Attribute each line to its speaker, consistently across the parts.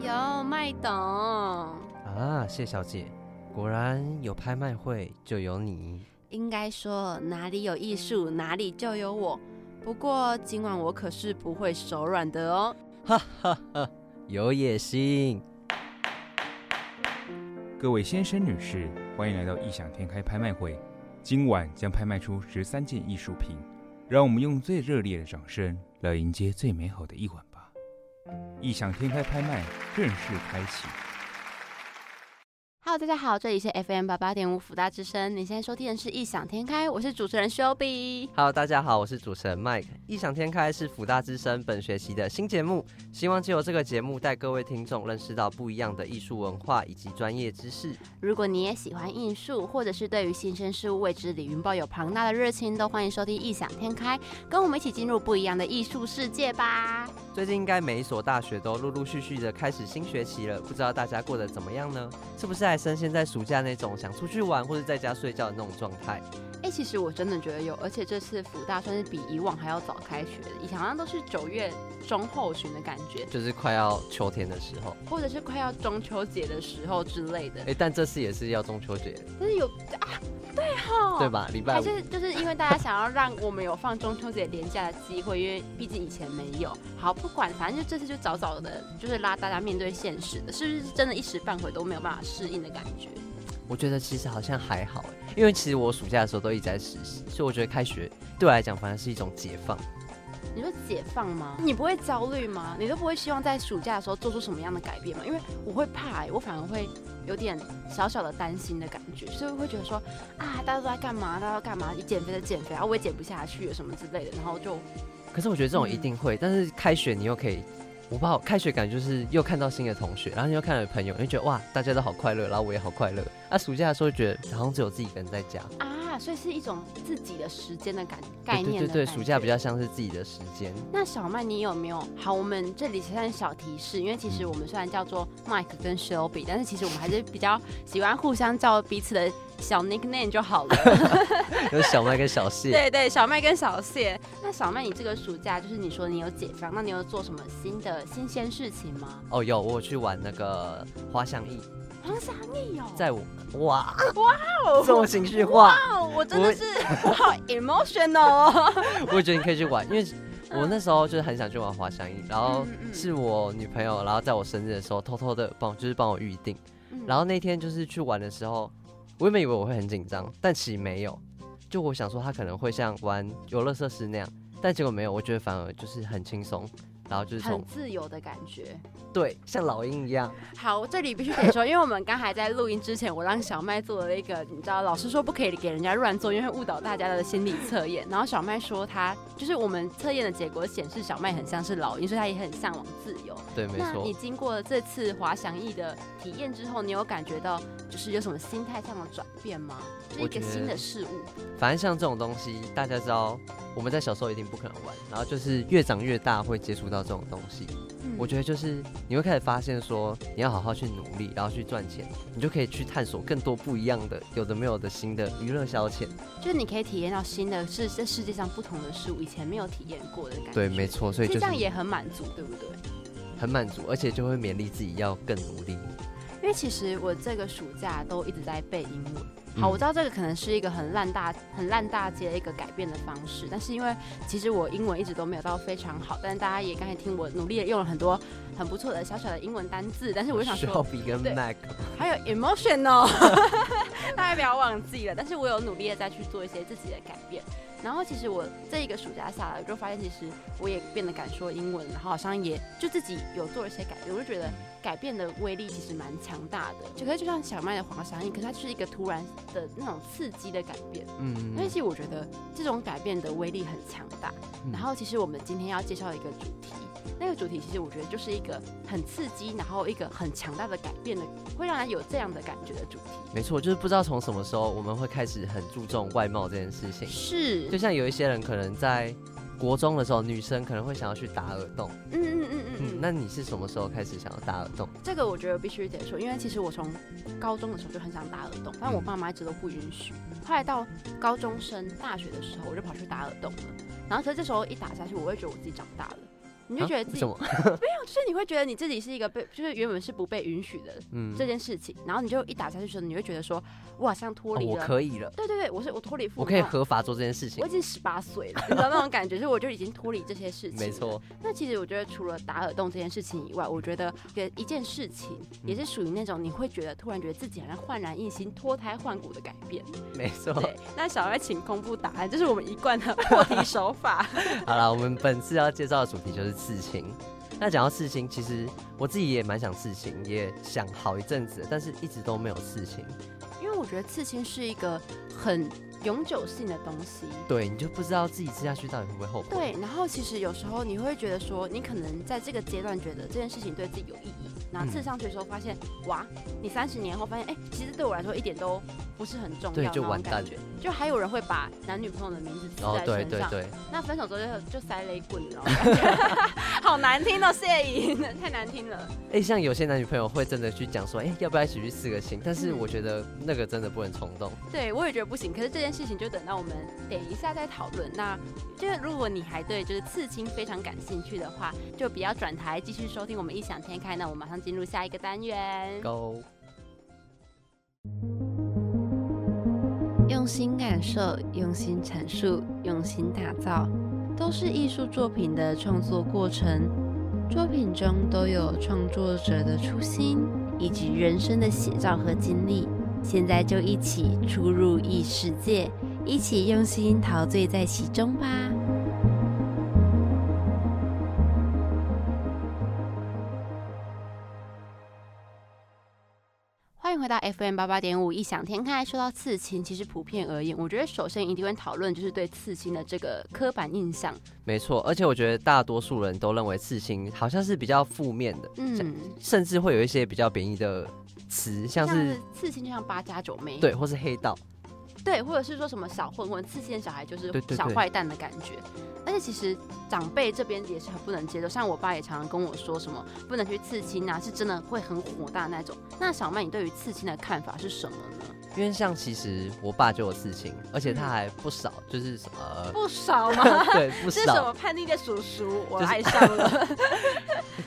Speaker 1: 有麦董，
Speaker 2: 啊，谢小姐，果然有拍卖会就有你。
Speaker 1: 应该说哪里有艺术，哪里就有我。不过今晚我可是不会手软的哦。
Speaker 2: 哈哈哈，有野心。
Speaker 3: 各位先生、女士，欢迎来到异想天开拍卖会。今晚将拍卖出十三件艺术品，让我们用最热烈的掌声来迎接最美好的一晚吧！异想天开拍卖正式开启。
Speaker 1: 大家好，这里是 FM 八八点五福大之声，你现在收听的是异想天开，我是主持人 Shelby。
Speaker 2: Hello，大家好，我是主持人 Mike。异想天开是福大之声本学期的新节目，希望借由这个节目带各位听众认识到不一样的艺术文化以及专业知识。
Speaker 1: 如果你也喜欢艺术，或者是对于新生事物未知领域抱有庞大的热情，都欢迎收听异想天开，跟我们一起进入不一样的艺术世界吧。
Speaker 2: 最近应该每一所大学都陆陆续续的开始新学期了，不知道大家过得怎么样呢？是不是还像现在暑假那种想出去玩或者在家睡觉的那种状态？
Speaker 1: 哎、其实我真的觉得有，而且这次福大算是比以往还要早开学的，以前好像都是九月中后旬的感觉，
Speaker 2: 就是快要秋天的时候，
Speaker 1: 或者是快要中秋节的时候之类的
Speaker 2: 哎、。但这次也是要中秋节，
Speaker 1: 但是有啊，对哈，
Speaker 2: 对？吧？礼拜
Speaker 1: 还
Speaker 2: 五。
Speaker 1: 是就是因为大家想要让我们有放中秋节连假的机会，因为毕竟以前没有。好，不管，反正就这次就早早的，就是拉大家面对现实的，是不是真的一时半会都没有办法适应的感觉？
Speaker 2: 我觉得其实好像还好，因为其实我暑假的时候都一直在实习，所以我觉得开学对我来讲反而是一种解放。
Speaker 1: 你说解放吗？你不会焦虑吗？你都不会希望在暑假的时候做出什么样的改变吗？因为我会怕、欸，我反而会有点小小的担心的感觉，所以会觉得说啊，大家都在干嘛？大家都干嘛？你减肥的减肥，然后我也减不下去什么之类的，然后就
Speaker 2: 可是我觉得这种
Speaker 1: 嗯
Speaker 2: 一定会，但是开学你又可以，我不知道开学感觉就是又看到新的同学，然后又看到朋友，就觉得哇，大家都好快乐，然后我也好快乐。啊，暑假的时候觉得好像只有自己一个人在家。
Speaker 1: 啊，所以是一种自己的时间的感概
Speaker 2: 念对对对，暑假比较像是自己的时间。
Speaker 1: 那小麦，你有没有？好，我们这里算是小提示，因为其实我们虽然叫做 Mike 跟 Shelby，但是其实我们还是比较喜欢互相叫彼此的小 nickname 就好了。
Speaker 2: 有小麦跟小谢，
Speaker 1: 对对，小麦跟小谢。那小麦，你这个暑假就是你说你有解放，那你有做什么新的新鲜事情吗？
Speaker 2: 哦有，我有去玩那个滑翔翼，
Speaker 1: 黄翔毅哦，
Speaker 2: 在我哇。
Speaker 1: 哇哦。
Speaker 2: 这么情绪化，
Speaker 1: 哇，我真的是我好 emotional 哦。
Speaker 2: 我觉得你可以去玩，因为我那时候就是很想去玩滑翔翼，然后是我女朋友，然后在我生日的时候偷偷的帮就是帮我预定，
Speaker 1: 嗯。
Speaker 2: 然后那天就是去玩的时候，我原本以为我会很紧张，但其实没有，就我想说他可能会像玩游乐设施那样，但结果没有，我觉得反而就是很轻松，然后就是
Speaker 1: 很自由的感觉。
Speaker 2: 对像老鹰一样，
Speaker 1: 好，这里必须得说，因为我们刚才在录音之前，我让小麦做了一个，你知道，老师说不可以给人家乱做，因为会误导大家的心理测验。然后小麦说他就是我们测验的结果显示小麦很像是老鹰，所以他也很向往自由。
Speaker 2: 对，没错
Speaker 1: 那你。经过了这次滑翔翼的体验之后，你有感觉到就是有什么心态上的转变吗？就是一个新的事物。
Speaker 2: 反正像这种东西，大家知道我们在小时候一定不可能玩，然后就是越长越大会接触到这种东西。
Speaker 1: 嗯
Speaker 2: 我觉得就是你会开始发现说，你要好好去努力，然后去赚钱，你就可以去探索更多不一样的、有的没有的新的娱乐消遣。
Speaker 1: 就是你可以体验到新的是这世界上不同的事物，以前没有体验过的感觉。
Speaker 2: 对，没错，所以就是
Speaker 1: 这样也很满足，对不对？
Speaker 2: 很满足，而且就会勉励自己要更努力。
Speaker 1: 因为其实我这个暑假都一直在背英文。
Speaker 2: 嗯
Speaker 1: 好，我知道这个可能是一个很烂大、很烂大街的一个改变的方式，但是因为其实我英文一直都没有到非常好，但是大家也刚才听我努力的用了很多很不错的小小的英文单字，但是我就想说
Speaker 2: ，Shelby 跟
Speaker 1: 对
Speaker 2: Mac，
Speaker 1: 还有 emotional，大家不要忘记了。但是我有努力的再去做一些自己的改变。然后其实我这一个暑假下来，我就发现其实我也变得敢说英文，然后好像也就自己有做了一些改变，我就觉得改变的威力其实蛮强大的。就可是就像小麦的黄沙印，可是它就是一个突然的那种刺激的改变。
Speaker 2: 嗯
Speaker 1: 所以其实我觉得这种改变的威力很强大。
Speaker 2: 嗯
Speaker 1: 然后其实我们今天要介绍一个主题，那个主题其实我觉得就是一个很刺激，然后一个很强大的改变的，会让人有这样的感觉的主题。
Speaker 2: 没错，就是不知道从什么时候我们会开始很注重外貌这件事情。
Speaker 1: 是，
Speaker 2: 就像有一些人可能在国中的时候，女生可能会想要去打耳洞。
Speaker 1: 嗯嗯嗯嗯
Speaker 2: 嗯，
Speaker 1: 嗯。
Speaker 2: 那你是什么时候开始想要打耳洞？
Speaker 1: 这个我觉得必须得说，因为其实我从高中的时候就很想打耳洞，但我爸妈一直都不允许。后来到高中升大学的时候，我就跑去打耳洞了。然后所以这时候一打下去，我会觉得我自己长大了。你就觉得自己
Speaker 2: 啊为什么？
Speaker 1: 就是你会觉得你自己是一个被，就是原本是不被允许的
Speaker 2: 嗯，
Speaker 1: 这件事情，然后你就一打下去的时候，你会觉得说，我好像脱
Speaker 2: 哦我
Speaker 1: 离了。
Speaker 2: 可以了，
Speaker 1: 对对对，我是我脱离父母，
Speaker 2: 我可以合法做这件事情
Speaker 1: 我已。经十八岁了，你知道那种感觉，就是我就已经脱离这些事情。
Speaker 2: 没。错，
Speaker 1: 那其实我觉得，除了打耳洞这件事情以外，我觉得有一件事情也是属于那种你会觉得突然觉得自己好像焕然一新、脱胎换骨的改变。
Speaker 2: 没错。
Speaker 1: 对，那小爱请公布答案，这是我们一贯的 破题手法。
Speaker 2: 好了，我们本次要介绍的主题就是刺青。那讲到刺青，其实我自己也蛮想刺青，也想好一阵子，但是一直都没有刺青。
Speaker 1: 因为我觉得刺青是一个很永久性的东西。
Speaker 2: 对，你就不知道自己吃下去到底会不会后悔。
Speaker 1: 对，然后其实有时候你会觉得说，你可能在这个阶段觉得这件事情对自己有意义，然后刺
Speaker 2: 嗯
Speaker 1: 上去的时候发现，哇，你三十年后发现，哎、其实对我来说一点都不是很重要，
Speaker 2: 对就完蛋。
Speaker 1: 就还有人会把男女朋友的名字刺
Speaker 2: 哦，
Speaker 1: 在身上，
Speaker 2: 对对对，
Speaker 1: 那分手之后就就塞雷棍了，好难听哦，谢颖，太难听了。
Speaker 2: 哎、像有些男女朋友会真的去讲说，哎、要不要一起去刺个青？但是
Speaker 1: 嗯
Speaker 2: 我觉得那个真的不能冲动。
Speaker 1: 对，我也觉得不行。可是这件事情就等到我们等一下再讨论。那就是如果你还对就是刺青非常感兴趣的话，就不要转台，继续收听我们异想天开。那我马上进入下一个单元。
Speaker 2: Go，
Speaker 1: 用心感受，用心阐述，用心打造，都是艺术作品的创作过程。作品中都有创作者的初心以及人生的写照和经历。现在就一起出入异世界，一起用心陶醉在其中吧。迎回到 FM 八八点五异想天开。说到刺青，其实普遍而言，我觉得首先一定会讨论就是对刺青的这个刻板印象。
Speaker 2: 没错。而且我觉得大多数人都认为刺青好像是比较负面的，
Speaker 1: 嗯，
Speaker 2: 甚至会有一些比较贬义的词，像是
Speaker 1: 刺青就像八加九妹，
Speaker 2: 对，或是黑道。
Speaker 1: 对，或者是说什么小混混、刺青的小孩就是小坏蛋的感觉。而且其实长辈这边也是很不能接受，像我爸也常常跟我说什么不能去刺青啊，是真的会很火大那种。那小麦，你对于刺青的看法是什么呢？
Speaker 2: 因为像其实我爸就有刺青，而且他
Speaker 1: 嗯
Speaker 2: 还不少，就是什么、
Speaker 1: 不少吗？
Speaker 2: 对不 少，
Speaker 1: 是什么叛逆的叔叔？我
Speaker 2: 就是
Speaker 1: 爱上了。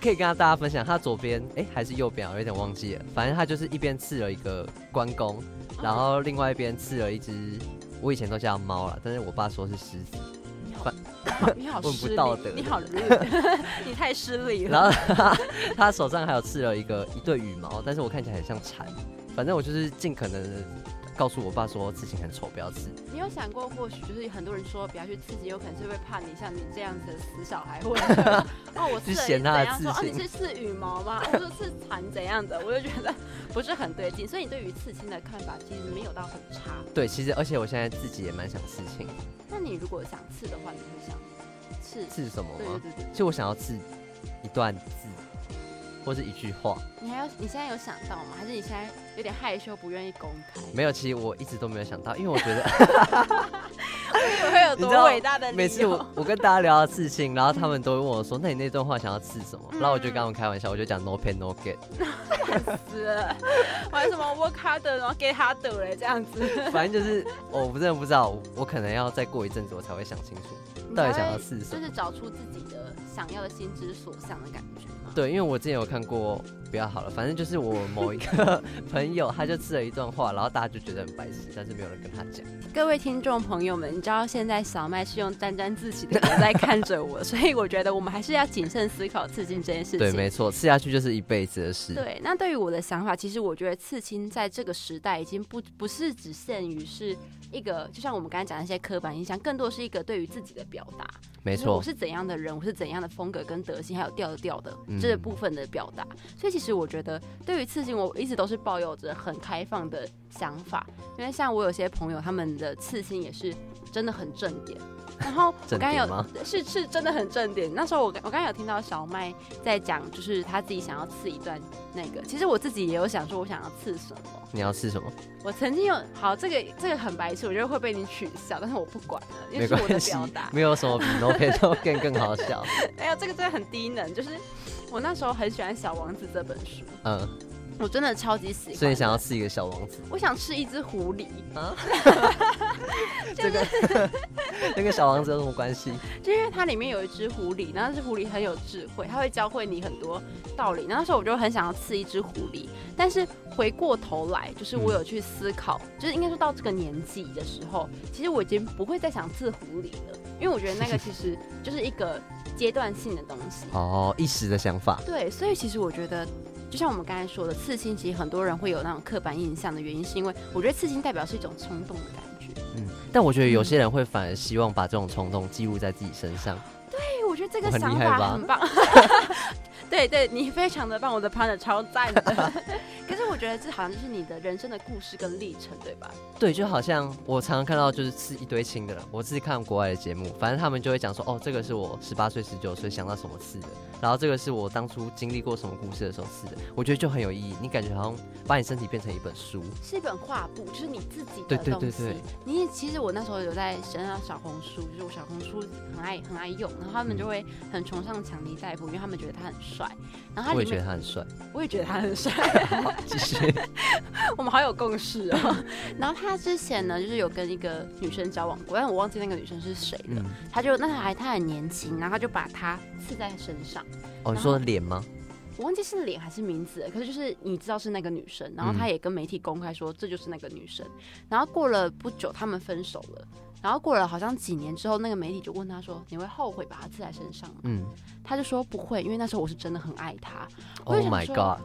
Speaker 2: 可以跟大家分享。他左边哎、还是右边啊，我有点忘记了。反正他就是一边刺了一个关公，然后另外一边刺了一只，我以前都叫它猫了，但是我爸说是狮子。
Speaker 1: 你好
Speaker 2: 问不道德
Speaker 1: 你好你太失礼了。
Speaker 2: 然后他他手上还有刺了一个一对羽毛，但是我看起来很像蝉。反正我就是尽可能的告诉我爸说刺青很丑，不要刺。
Speaker 1: 你有想过，或许就是很多人说不要去刺青，有可能是会怕你像你这样子的死小孩，或者是 哦我刺了
Speaker 2: 去嫌他的
Speaker 1: 你怎样说哦你是刺羽毛吗？我说刺蝉怎样的，我就觉得不是很对劲。所以你对于刺青的看法其实没有到很差。
Speaker 2: 对，其实而且我现在自己也蛮想刺青，
Speaker 1: 那你如果想刺的话，你会想刺？
Speaker 2: 刺什么吗？
Speaker 1: 对对对对
Speaker 2: 其实我想要刺一段字，或是一句话。
Speaker 1: 你还有你现在有想到吗？还是你现在有点害羞，不愿意公开？
Speaker 2: 没有，其实我一直都没有想到，因为我觉得
Speaker 1: 我以为会有多 伟大的？
Speaker 2: 每次我我跟大家聊到刺青，然后他们都会问我说：“那你那段话想要刺什么？”
Speaker 1: 嗯
Speaker 2: 然后我就跟他们开玩笑，我就讲 “no pain no gain”。
Speaker 1: 死了，玩什么 work harder，然后 get harder 嘞，这样子。
Speaker 2: 反正就是我真的不知道，我我可能要再过一阵子我才会想清楚，到底想要刺什么。
Speaker 1: 就是找出自己的想要的心之所向的感觉吗？
Speaker 2: 对，因为我之前有看过，不要好了，反正就是我某一个朋友，他就吃了一段话，然后大家就觉得很白痴，但是没有人跟他讲。
Speaker 1: 各位听众朋友们，你知道现在小麦是用沾沾自喜的脸在看着我，所以我觉得我们还是要谨慎思考刺青这件事情。
Speaker 2: 对，没错，刺下去就是一辈子的事。
Speaker 1: 对，那对于我的想法，其实我觉得刺青在这个时代已经不不是只限于是一个，就像我们刚才讲的一些刻板印象，更多是一个对于自己的表达。
Speaker 2: 没错，
Speaker 1: 我是怎样的人，我是怎样的风格跟德性，还有调调的
Speaker 2: 嗯
Speaker 1: 这部分的表达。所以其实我觉得，对于刺青，我一直都是抱有着很开放的想法。因为像我有些朋友，他们的刺青也是真的很正点。然后我
Speaker 2: 正
Speaker 1: 刚有是是真的很正点。那时候我刚我刚才有听到小麦在讲，就是他自己想要刺一段那个。其实我自己也有想说，我想要刺什么。
Speaker 2: 你要刺什么？
Speaker 1: 我曾经有好这个这个很白痴，我觉得会被你取笑，但是我不管了，因为
Speaker 2: 没
Speaker 1: 是我的表达，。
Speaker 2: 没有什么比 no pain no gain 更好笑。
Speaker 1: 哎呀，这个真的很低能。就是我那时候很喜欢《小王子》这本书，
Speaker 2: 嗯，
Speaker 1: 我真的超级喜欢。
Speaker 2: 所以想要刺一个小王子
Speaker 1: 我想吃一只狐狸，
Speaker 2: 啊？这个 这个小王子有什么关系？
Speaker 1: 就因为它里面有一只狐狸，然后这只狐狸很有智慧，它会教会你很多道理。那时候我就很想要刺一只狐狸，但是回过头来，就是我有去思考，就是应该说到这个年纪的时候，其实我已经不会再想刺狐狸了，因为我觉得那个其实就是一个阶段性的东西。
Speaker 2: 哦，一时的想法。
Speaker 1: 对，所以其实我觉得，就像我们刚才说的，刺青其实很多人会有那种刻板印象的原因，是因为我觉得刺青代表是一种冲动的感觉。
Speaker 2: 嗯，但我觉得有些人会反而希望把这种冲动记录在自己身上。
Speaker 1: 对，我觉得这个想法很棒。对对，你非常的棒，我的 partner 超赞的。可是我觉得这好像就是你的人生的故事跟历程，对吧？
Speaker 2: 对，就好像我常常看到就是吃一堆青的人，我自己看国外的节目，反正他们就会讲说，哦，这个是我十八岁、十九岁想到什么吃的，然后这个是我当初经历过什么故事的时候吃的，我觉得就很有意义。你感觉好像把你身体变成一本书，
Speaker 1: 是一本画布，就是你自己
Speaker 2: 对
Speaker 1: 的东西。
Speaker 2: 对对对
Speaker 1: 你其实我那时候有在身上小红书，就是我小红书很爱很爱用，然后他们就会很崇尚强尼戴普，因为他们觉得他很帅。然后他
Speaker 2: 我也觉得他很帅。
Speaker 1: 我也觉得他很帅。
Speaker 2: 其实。
Speaker 1: 我们好有共识哦。然后他之前呢，就是有跟一个女生交往过，但我忘记那个女生是谁了。
Speaker 2: 嗯，
Speaker 1: 他就那他还他很年轻，然后他就把她刺在身上。
Speaker 2: 哦，你说脸吗？
Speaker 1: 我忘记是脸还是名字，可是就是你知道是那个女生，然后他也跟媒体公开说这就是那个女生。然后过了不久，他们分手了。然后过了好像几年之后，那个媒体就问他说：“你会后悔把它刺在身上吗？”
Speaker 2: 嗯
Speaker 1: 他就说不会，因为那时候我是真的很爱他。我
Speaker 2: ，Oh my god，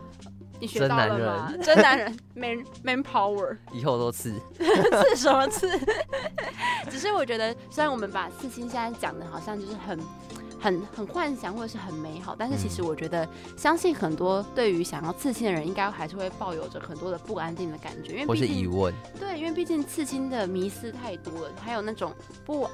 Speaker 1: 你学到了吗？真男人，man man power。
Speaker 2: 以后都刺。
Speaker 1: 刺什么刺？只是我觉得，虽然我们把刺青现在讲的好像就是很、很、很幻想或者是很美好，但是其实我觉得，相信很多对于想要刺青的人，应该还是会抱有着很多的不安定的感觉，因为
Speaker 2: 或
Speaker 1: 毕竟
Speaker 2: 是疑问，
Speaker 1: 对，因为毕竟刺青的迷思太多了，还有那种不，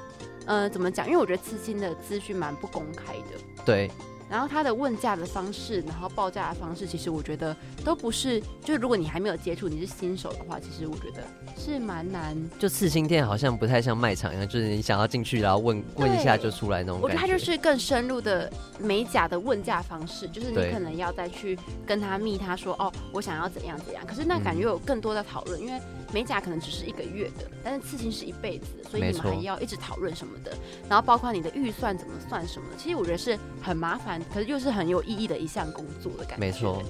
Speaker 1: 呃，怎么讲？因为我觉得刺青的资讯蛮不公开的。
Speaker 2: 对，
Speaker 1: 然后他的问价的方式，然后报价的方式，其实我觉得都不是，就如果你还没有接触，你是新手的话，其实我觉得是蛮难
Speaker 2: 就刺青店好像不太像卖场一样，就是你想要进去，然后问问一下就出来那种感
Speaker 1: 我觉得它就是更深入的美甲的问价方式，就是你可能要再去跟他密他说哦，我想要怎样怎样。可是那感觉
Speaker 2: 嗯。
Speaker 1: 有更多的讨论，因为美甲可能只是一个月的，但是刺青是一辈子的，所以你们还要一直讨论什么的，然后包括你的预算怎么算什么的，其实我觉得是很麻烦，可是又是很有意义的一项工作的感觉。
Speaker 2: 没错。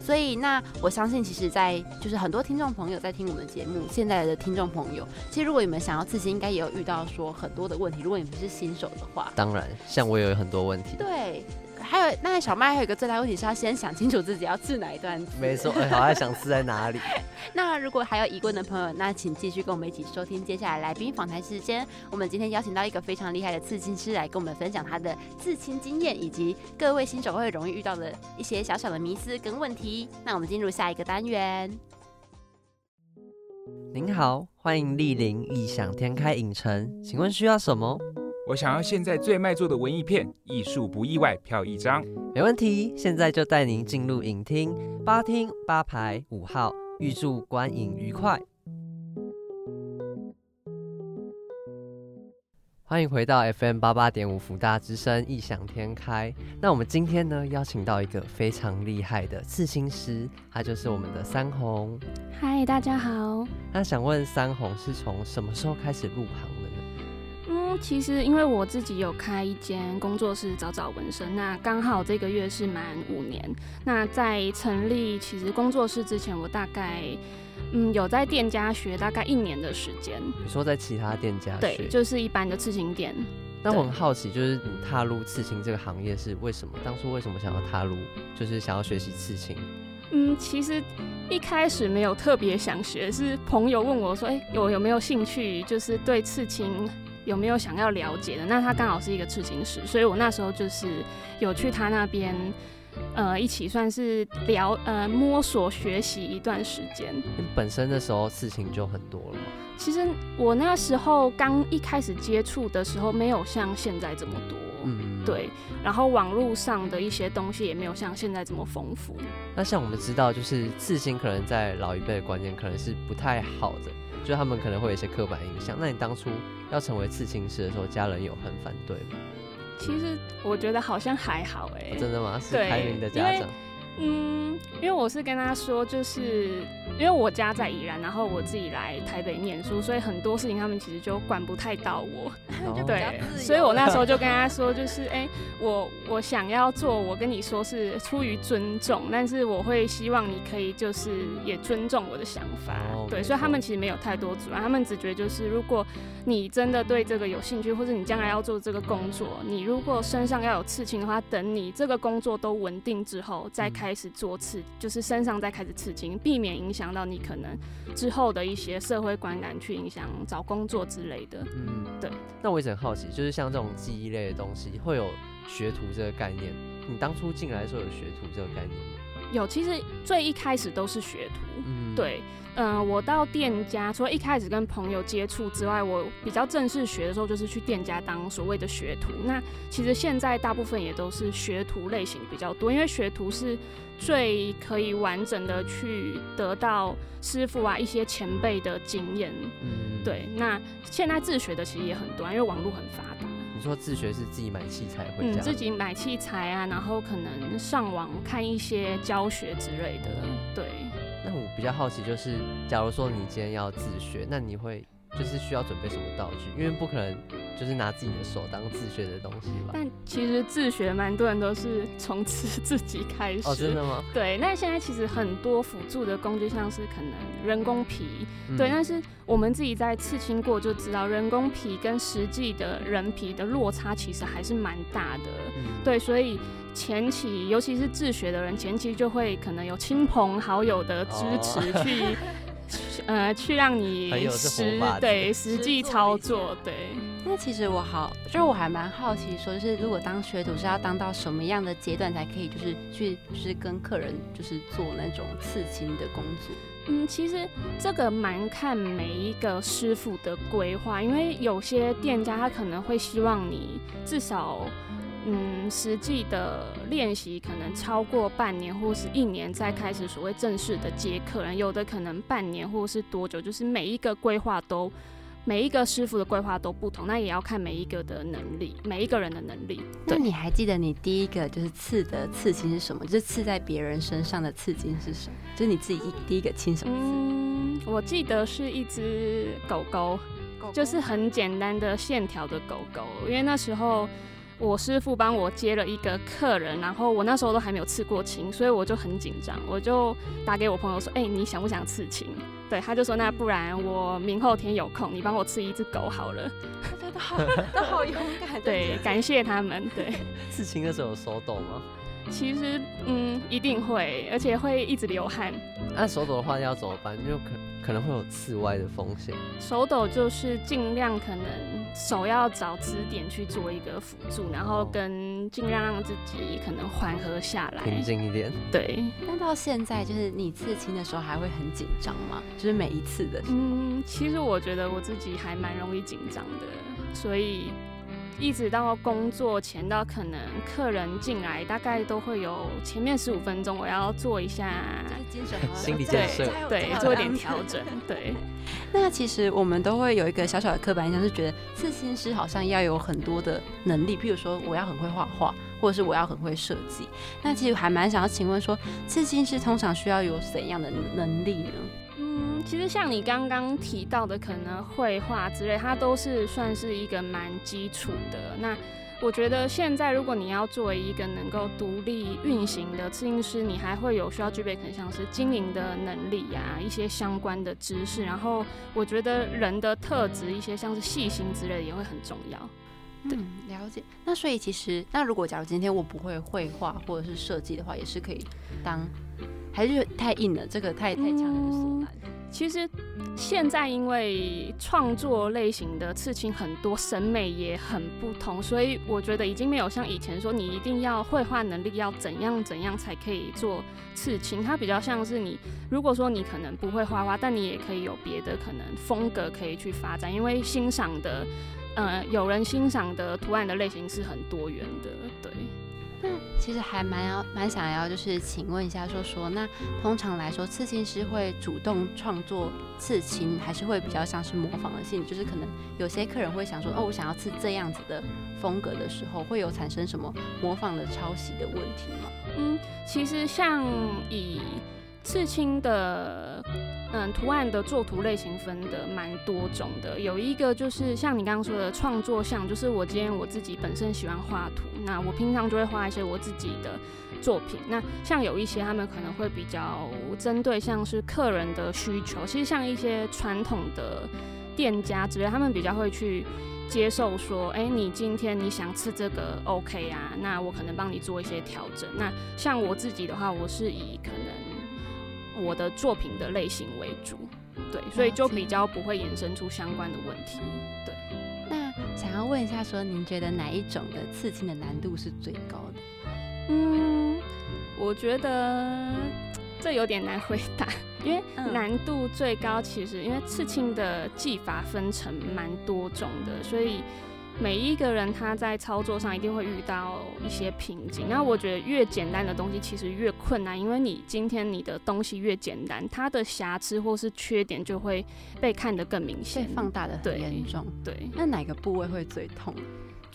Speaker 1: 所以，那我相信，其实在，就是很多听众朋友在听我们的节目，现在的听众朋友，其实如果你们想要刺青，应该也有遇到说很多的问题。如果你们是新手的话，
Speaker 2: 当然，像我也有很多问题。
Speaker 1: 对，还有那小麦还有一个最大问题是要先想清楚自己要刺哪一段字。
Speaker 2: 没错，哎，好爱想刺在哪里？
Speaker 1: 那如果还有疑问的朋友，那请继续跟我们一起收听接下来来宾访谈时间。我们今天邀请到一个非常厉害的刺青师来跟我们分享他的刺青经验，以及各位新手会容易遇到的一些小小的迷思跟问题。那我们进入下一个单元。
Speaker 2: 您好，欢迎莅临异想天开影城，请问需要什么？
Speaker 3: 我想要现在最卖座的文艺片，艺术不意外，票一张。
Speaker 2: 没问题，现在就带您进入影厅，八厅八排五号，预祝观影愉快。欢迎回到 FM 八八点五福大之声异想天开。那我们今天呢，邀请到一个非常厉害的刺青师，他就是我们的三红。
Speaker 4: 嗨，大家好。
Speaker 2: 那想问三红是从什么时候开始入行的呢？
Speaker 4: 嗯，其实因为我自己有开一间工作室找找纹身，那刚好这个月是满五年。那在成立其实工作室之前，我大概嗯有在店家学大概一年的时间。
Speaker 2: 你说在其他店家
Speaker 4: 对，
Speaker 2: 学？
Speaker 4: 就是一般的刺青店。
Speaker 2: 那我很好奇，就是你踏入刺青这个行业是为什么？当初为什么想要踏入，就是想要学习刺青？
Speaker 4: 嗯，其实一开始没有特别想学，是朋友问我说：“哎、有有没有兴趣？就是对刺青有没有想要了解的？”那他刚好是一个刺青师，所以我那时候就是有去他那边，呃，一起算是聊呃摸索学习一段时间。
Speaker 2: 你本身的时候事情就很多了吗？
Speaker 4: 其实我那时候刚一开始接触的时候，没有像现在这么多。
Speaker 2: 嗯，。
Speaker 4: 对，然后网络上的一些东西也没有像现在这么丰富。
Speaker 2: 那像我们知道，就是刺青可能在老一辈的观念可能是不太好的，就是他们可能会有一些刻板印象。那你当初要成为刺青师的时候，家人有很反对吗？
Speaker 4: 其实我觉得好像还好哎、
Speaker 2: 哦真的吗？是
Speaker 4: 对
Speaker 2: 开明的家长。
Speaker 4: 嗯，因为我是跟他说，就是因为我家在宜兰，然后我自己来台北念书，所以很多事情他们其实就管不太到我。
Speaker 2: 哦
Speaker 1: 就比较
Speaker 4: 对，所以我那时候就跟他说，就是哎、我我想要做，我跟你说是出于尊重，但是我会希望你可以就是也尊重我的想法。对，所以他们其实没有太多阻拦，他们只觉得就是如果你真的对这个有兴趣，或者你将来要做这个工作，你如果身上要有刺青的话，等你这个工作都稳定之后，再
Speaker 2: 嗯
Speaker 4: 开始做刺，就是身上再开始刺青，避免影响到你可能之后的一些社会观感，去影响找工作之类的。
Speaker 2: 嗯，
Speaker 4: 对。
Speaker 2: 那我一直很好奇，就是像这种记忆类的东西，会有学徒这个概念。你当初进来的时候有学徒这个概念吗？
Speaker 4: 有，其实最一开始都是学徒，
Speaker 2: 嗯，
Speaker 4: 对，嗯、我到店家，除了一开始跟朋友接触之外，我比较正式学的时候，就是去店家当所谓的学徒。那其实现在大部分也都是学徒类型比较多，因为学徒是最可以完整的去得到师傅啊一些前辈的经验。
Speaker 2: 嗯，
Speaker 4: 对，那现在自学的其实也很多啊，因为网络很发达。
Speaker 2: 你说自学是自己买器材回
Speaker 4: 嗯，
Speaker 2: 家，
Speaker 4: 自己买器材啊，然后可能上网看一些教学之类的，对。
Speaker 2: 那我比较好奇，就是假如说你今天要自学，那你会就是需要准备什么道具？因为不可能就是拿自己的手当自学的东西吧？
Speaker 4: 但其实自学蛮多人都是从吃 自己开始。
Speaker 2: 哦，真的吗？
Speaker 4: 对，那现在其实很多辅助的工具，像是可能人工皮，对，
Speaker 2: 嗯
Speaker 4: 但是我们自己在刺青过就知道，人工皮跟实际的人皮的落差其实还是蛮大的。
Speaker 2: 嗯，
Speaker 4: 对，所以前期尤其是自学的人，前期就会可能有亲朋好友的支持
Speaker 2: 哦
Speaker 4: 去，呃，去让你实对实
Speaker 1: 实
Speaker 4: 际操作，对。
Speaker 1: 那其实我好，就是我还蛮好奇，说就是如果当学徒是要当到什么样的阶段才可以，就是去就是跟客人就是做那种刺青的工作？
Speaker 4: 嗯，其实这个蛮看每一个师傅的规划，因为有些店家他可能会希望你至少，嗯，实际的练习可能超过半年或是一年再开始所谓正式的接客人，有的可能半年或是多久，就是每一个规划都。每一个师傅的规划都不同，那也要看每一个的能力，每一个人的能力。对
Speaker 1: 那你还记得你第一个就是刺的刺青是什么？就是刺在别人身上的刺青是什么？就是你自己一第一个亲手刺，
Speaker 4: 嗯，我记得是一只狗狗，就是很简单的线条的狗狗，因为那时候我师傅帮我接了一个客人，然后我那时候都还没有刺过青，所以我就很紧张，我就打给我朋友说：“哎、你想不想刺青？”对，他就说：“那不然我明后天有空，你帮我刺一只狗好了。
Speaker 1: 大家都好都好勇敢。”
Speaker 4: 对，感谢他们。对，
Speaker 2: 刺青的时候有手抖吗？
Speaker 4: 其实嗯一定会，而且会一直流汗。
Speaker 2: 那手抖的话要怎么办？就可可能会有刺歪的风险。
Speaker 4: 手抖就是尽量可能手要找支点去做一个辅助，然后跟尽量让自己可能缓和下来。
Speaker 2: 平静一点。
Speaker 4: 对，
Speaker 1: 那到现在就是你刺青的时候还会很紧张吗？就是每一次的。
Speaker 4: 嗯，其实我觉得我自己还蛮容易紧张的，所以一直到工作前到可能客人进来，大概都会有前面十五分钟，我要做一下。
Speaker 1: 精神
Speaker 2: 心理
Speaker 4: 对
Speaker 2: 建设
Speaker 4: 对，做一点调整，对，
Speaker 1: 那其实我们都会有一个小小的刻板印象，是觉得刺青师好像要有很多的能力，譬如说我要很会画画，或者是我要很会设计。那其实还蛮想要请问说，刺青师通常需要有怎样的能力呢？
Speaker 4: 其实像你刚刚提到的，可能绘画之类，它都是算是一个蛮基础的。那我觉得现在如果你要作为一个能够独立运行的刺青师，你还会有需要具备可能像是经营的能力呀、一些相关的知识。然后我觉得人的特质，一些像是细心之类的也会很重要。对
Speaker 1: 嗯，了解。那所以其实，那如果假如今天我不会绘画或者是设计的话，也是可以当，还是太硬了，这个太太强人所难。
Speaker 4: 其实现在因为创作类型的刺青很多，审美也很不同，所以我觉得已经没有像以前说你一定要绘画能力要怎样怎样才可以做刺青。它比较像是你，如果说你可能不会画画，但你也可以有别的可能风格可以去发展，因为欣赏的。呃，有人欣赏的图案的类型是很多元的，
Speaker 1: 其实还蛮要蛮想要，就是请问一下说说，那通常来说，刺青师会主动创作刺青，还是会比较像是模仿的性？就是可能有些客人会想说，哦，我想要刺这样子的风格的时候，会有产生什么模仿的抄袭的问题吗？
Speaker 4: 嗯，其实像以刺青的嗯图案的作图类型分的蛮多种的，有一个就是像你刚刚说的创作项，就是我今天我自己本身喜欢画图，那我平常就会画一些我自己的作品。那像有一些他们可能会比较针对像是客人的需求，其实像一些传统的店家之类，他们比较会去。接受说，哎，你今天你想吃这个，OK 啊？那我可能帮你做一些调整。那像我自己的话，我是以可能我的作品的类型为主，对，所以就比较不会衍生出相关的问题。对。
Speaker 1: 那想要问一下，说您觉得哪一种的刺青的难度是最高的？
Speaker 4: 嗯，我觉得这有点难回答。因为难度最高，其实因为刺青的技法分成蛮多种的，所以每一个人他在操作上一定会遇到一些瓶颈。那我觉得越简单的东西其实越困难，因为你今天你的东西越简单，它的瑕疵或是缺点就会被看得更明显，被
Speaker 1: 放大的很严重。
Speaker 4: 对，
Speaker 1: 那哪个部位会最痛？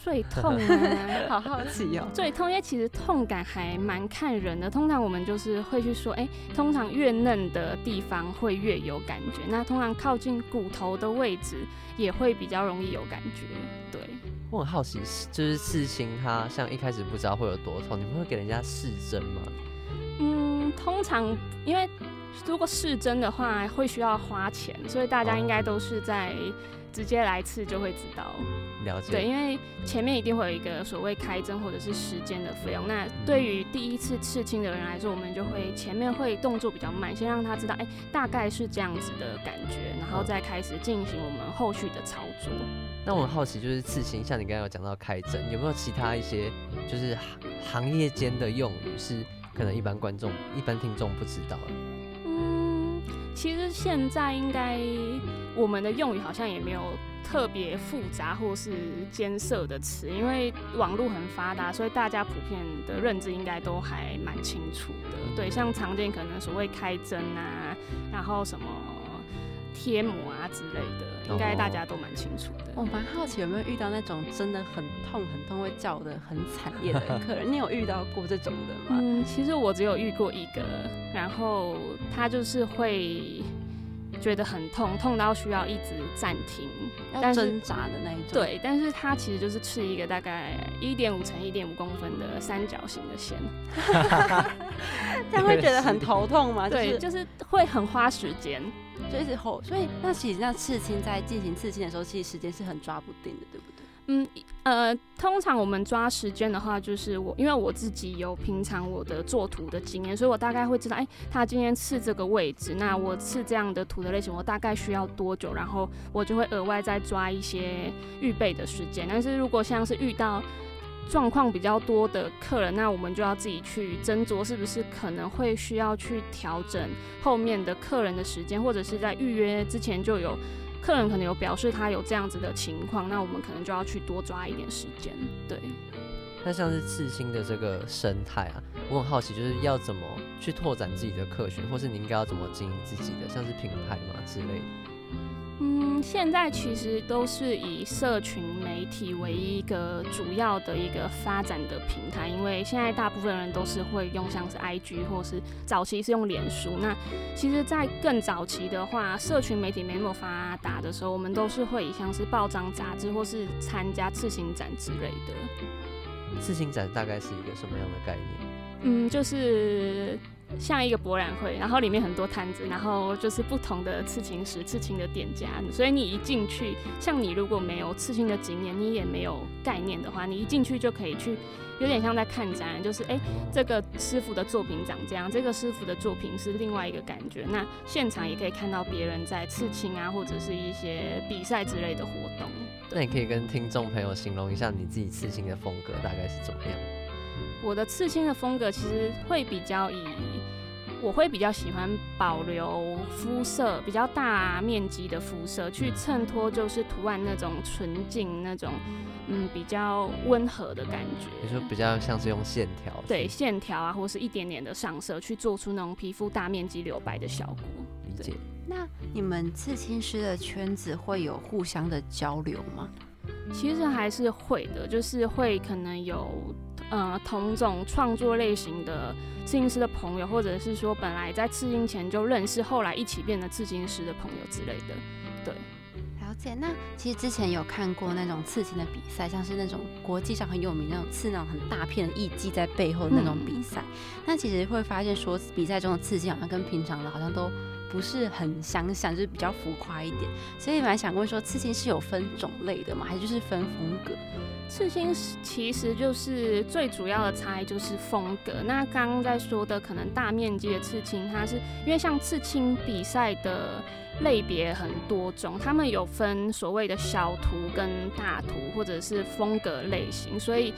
Speaker 4: 最痛啊！
Speaker 1: 好好奇哦。
Speaker 4: 最痛，因为其实痛感还蛮看人的。通常我们就是会去说，哎，通常越嫩的地方会越有感觉。那通常靠近骨头的位置也会比较容易有感觉。对。
Speaker 2: 我很好奇，就是刺青，它像一开始不知道会有多痛，你们会给人家试针吗？
Speaker 4: 嗯，通常因为如果试针的话会需要花钱，所以大家应该都是在。直接来刺就会知道，
Speaker 2: 了解。
Speaker 4: 对，因为前面一定会有一个所谓开针或者是时间的费用。那对于第一次刺青的人来说，我们就会前面会动作比较慢，先让他知道，哎，大概是这样子的感觉，然后再开始进行我们后续的操作。
Speaker 2: 那我很好奇，就是刺青，像你刚刚有讲到开针，有没有其他一些就是行业间的用语是可能一般观众、一般听众不知道的？
Speaker 4: 嗯，其实现在应该。我们的用语好像也没有特别复杂或是艰涩的词，因为网络很发达，所以大家普遍的认知应该都还蛮清楚的。对，像常见可能所谓开针啊，然后什么贴膜啊之类的，应该大家都蛮清楚的。
Speaker 1: 我蛮好奇有没有遇到那种真的很痛很痛会叫的很惨烈的 客人？你有遇到过这种的吗？
Speaker 4: 嗯，其实我只有遇过一个，然后他就是会。觉得很痛，痛到需要一直暂停，
Speaker 1: 要挣扎的那一种。
Speaker 4: 对，但是它其实就是刺一个大概一点五乘一点五公分的三角形的线。
Speaker 1: 这样会觉得很头痛吗？
Speaker 4: 对，就是会很花时间，
Speaker 1: 就一直吼。所以那其实那刺青在进行刺青的时候，其实时间是很抓不定的，对不对？
Speaker 4: 嗯，呃，通常我们抓时间的话，就是我因为我自己有平常我的做图的经验，所以我大概会知道，哎，他今天刺这个位置，那我刺这样的图的类型，我大概需要多久，然后我就会额外再抓一些预备的时间。但是如果像是遇到状况比较多的客人，那我们就要自己去斟酌，是不是可能会需要去调整后面的客人的时间，或者是在预约之前就有。客人可能有表示他有这样子的情况，那我们可能就要去多抓一点时间。对，
Speaker 2: 那像是刺青的这个生态啊，我很好奇，就是要怎么去拓展自己的客群，或是你应该要怎么经营自己的，像是品牌嘛之类的。
Speaker 4: 嗯，现在其实都是以社群媒体为一个主要的一个发展的平台，因为现在大部分人都是会用像是 IG 或是早期是用脸书。那其实，在更早期的话，社群媒体没那么发达的时候，我们都是会以像是报章杂志或是参加刺青展之类的。
Speaker 2: 刺青展大概是一个什么样的概念？
Speaker 4: 嗯，就是。像一个博览会，然后里面很多摊子，然后就是不同的刺青师、刺青的店家，所以你一进去，像你如果没有刺青的经验，你也没有概念的话，你一进去就可以去，有点像在看展览，就是哎，这个师傅的作品长这样，这个师傅的作品是另外一个感觉。那现场也可以看到别人在刺青啊，或者是一些比赛之类的活动。
Speaker 2: 那你可以跟听众朋友形容一下你自己刺青的风格大概是怎么样？
Speaker 4: 我的刺青的风格其实会比较以。我会比较喜欢保留肤色比较大面积的肤色，去衬托就是图案那种纯净那种，嗯，比较温和的感觉。
Speaker 2: 你说比较像是用线条？
Speaker 4: 对，线条啊，或是一点点的上色，去做出那种皮肤大面积留白的效果。
Speaker 2: 理解。
Speaker 1: 那你们刺青师的圈子会有互相的交流吗？
Speaker 4: 其实还是会的，就是会可能有。呃同种创作类型的刺青师的朋友，或者是说本来在刺青前就认识，后来一起变得刺青师的朋友之类的。对，
Speaker 1: 了解。那其实之前有看过那种刺青的比赛，像是那种国际上很有名那种刺那种很大片的艺伎在背后的那种比赛。那其实会发现说，比赛中的刺青好像跟平常的好像都不是很相像，就是比较浮夸一点。所以蛮想问说，刺青是有分种类的吗？还是就是分风格？
Speaker 4: 刺青其实就是最主要的差异就是风格。那刚刚在说的可能大面积的刺青，它是因为像刺青比赛的类别很多种，他们有分所谓的小图跟大图，或者是风格类型，所以。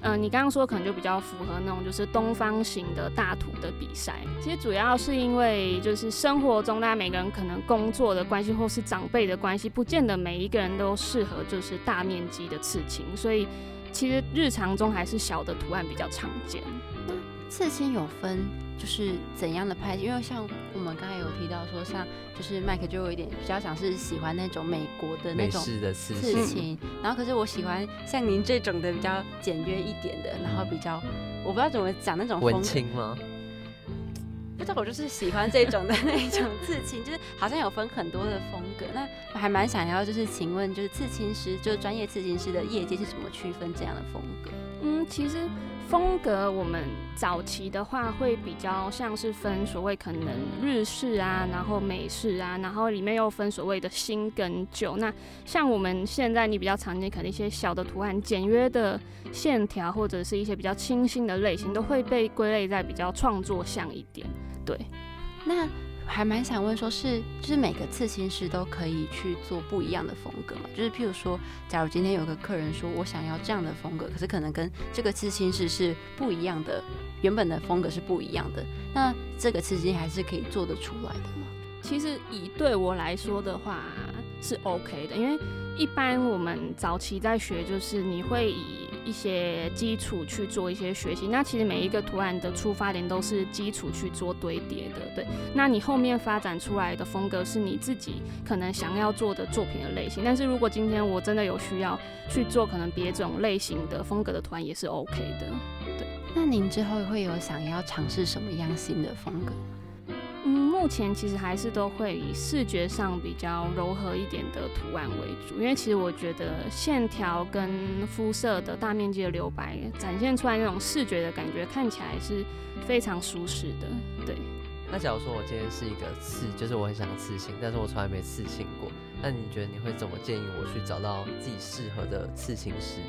Speaker 4: 嗯，你刚刚说可能就比较符合那种就是东方型的大图的比赛。其实主要是因为就是生活中大家每个人可能工作的关系或是长辈的关系，不见得每一个人都适合就是大面积的刺青，所以其实日常中还是小的图案比较常见。
Speaker 1: 刺青有分就是怎样的派系？因为像我们刚才有提到说，像就是麦克就有一点比较想是喜欢那种美国的那种
Speaker 2: 的刺
Speaker 1: 青，然后可是我喜欢像您这种的比较简约一点的，然后比较我不知道怎么讲那种
Speaker 2: 文青吗？
Speaker 1: 不知道，我就是喜欢这种的那种刺青，就是好像有分很多的风格。那我还蛮想要就是请问，就是刺青师，就是专业刺青师的业界是怎么区分这样的风格？
Speaker 4: 嗯，其实。风格，我们早期的话会比较像是分所谓可能日式啊，然后美式啊，然后里面又分所谓的新跟旧。那像我们现在你比较常见可能一些小的图案、简约的线条，或者是一些比较清新的类型，都会被归类在比较创作像一点。对，
Speaker 1: 那。还蛮想问，说是就是每个刺青师都可以去做不一样的风格嘛？就是譬如说，假如今天有个客人说我想要这样的风格，可是可能跟这个刺青师是不一样的，原本的风格是不一样的，那这个刺青还是可以做得出来的吗？
Speaker 4: 其实以对我来说的话是 OK 的，因为一般我们早期在学，就是你会以。一些基础去做一些学习，那其实每一个图案的出发点都是基础去做堆叠的，对。那你后面发展出来的风格是你自己可能想要做的作品的类型，但是如果今天我真的有需要去做可能别种类型的风格的图案也是 OK 的，对。
Speaker 1: 那您之后会有想要尝试什么样新的风格？
Speaker 4: 嗯，目前其实还是都会以视觉上比较柔和一点的图案为主，因为其实我觉得线条跟肤色的大面积的留白，展现出来那种视觉的感觉，看起来是非常舒适的。对。
Speaker 2: 那假如说我今天是一个刺，就是我很想刺青，但是我从来没刺青过，那你觉得你会怎么建议我去找到自己适合的刺青师？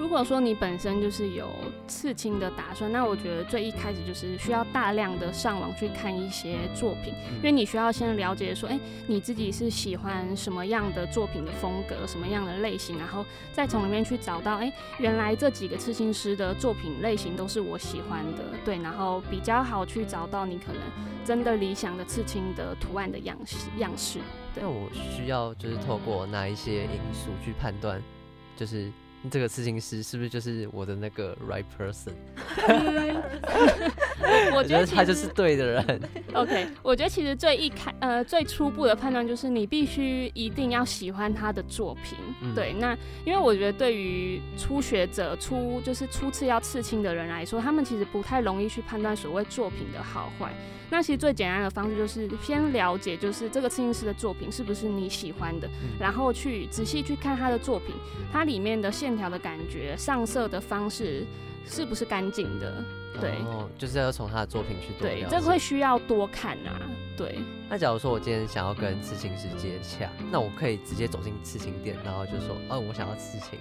Speaker 4: 如果说你本身就是有刺青的打算，那我觉得最一开始就是需要大量的上网去看一些作品，因为你需要先了解说，哎，你自己是喜欢什么样的作品的风格，什么样的类型，然后再从里面去找到，哎，原来这几个刺青师的作品类型都是我喜欢的，对，然后比较好去找到你可能真的理想的刺青的图案的样式样式。
Speaker 2: 那我需要就是透过哪一些因素去判断，就是。这个刺青师是不是就是我的那个 right person？
Speaker 4: 我觉得
Speaker 2: 他就是对的人。
Speaker 4: OK，我觉得其实最一开呃最初步的判断就是你必须一定要喜欢他的作品。对，那因为我觉得对于初学者、初就是初次要刺青的人来说，他们其实不太容易去判断所谓作品的好坏。那其实最简单的方式就是先了解，就是这个刺青师的作品是不是你喜欢的，然后去仔细去看他的作品，它里面的线条的感觉、上色的方式是不是干净的。对，
Speaker 2: 就是要从他的作品去
Speaker 4: 对，这个会需要多看啊。对，
Speaker 2: 那假如说我今天想要跟刺青师接洽，那我可以直接走进刺青店，然后就说，哦，我想要刺青。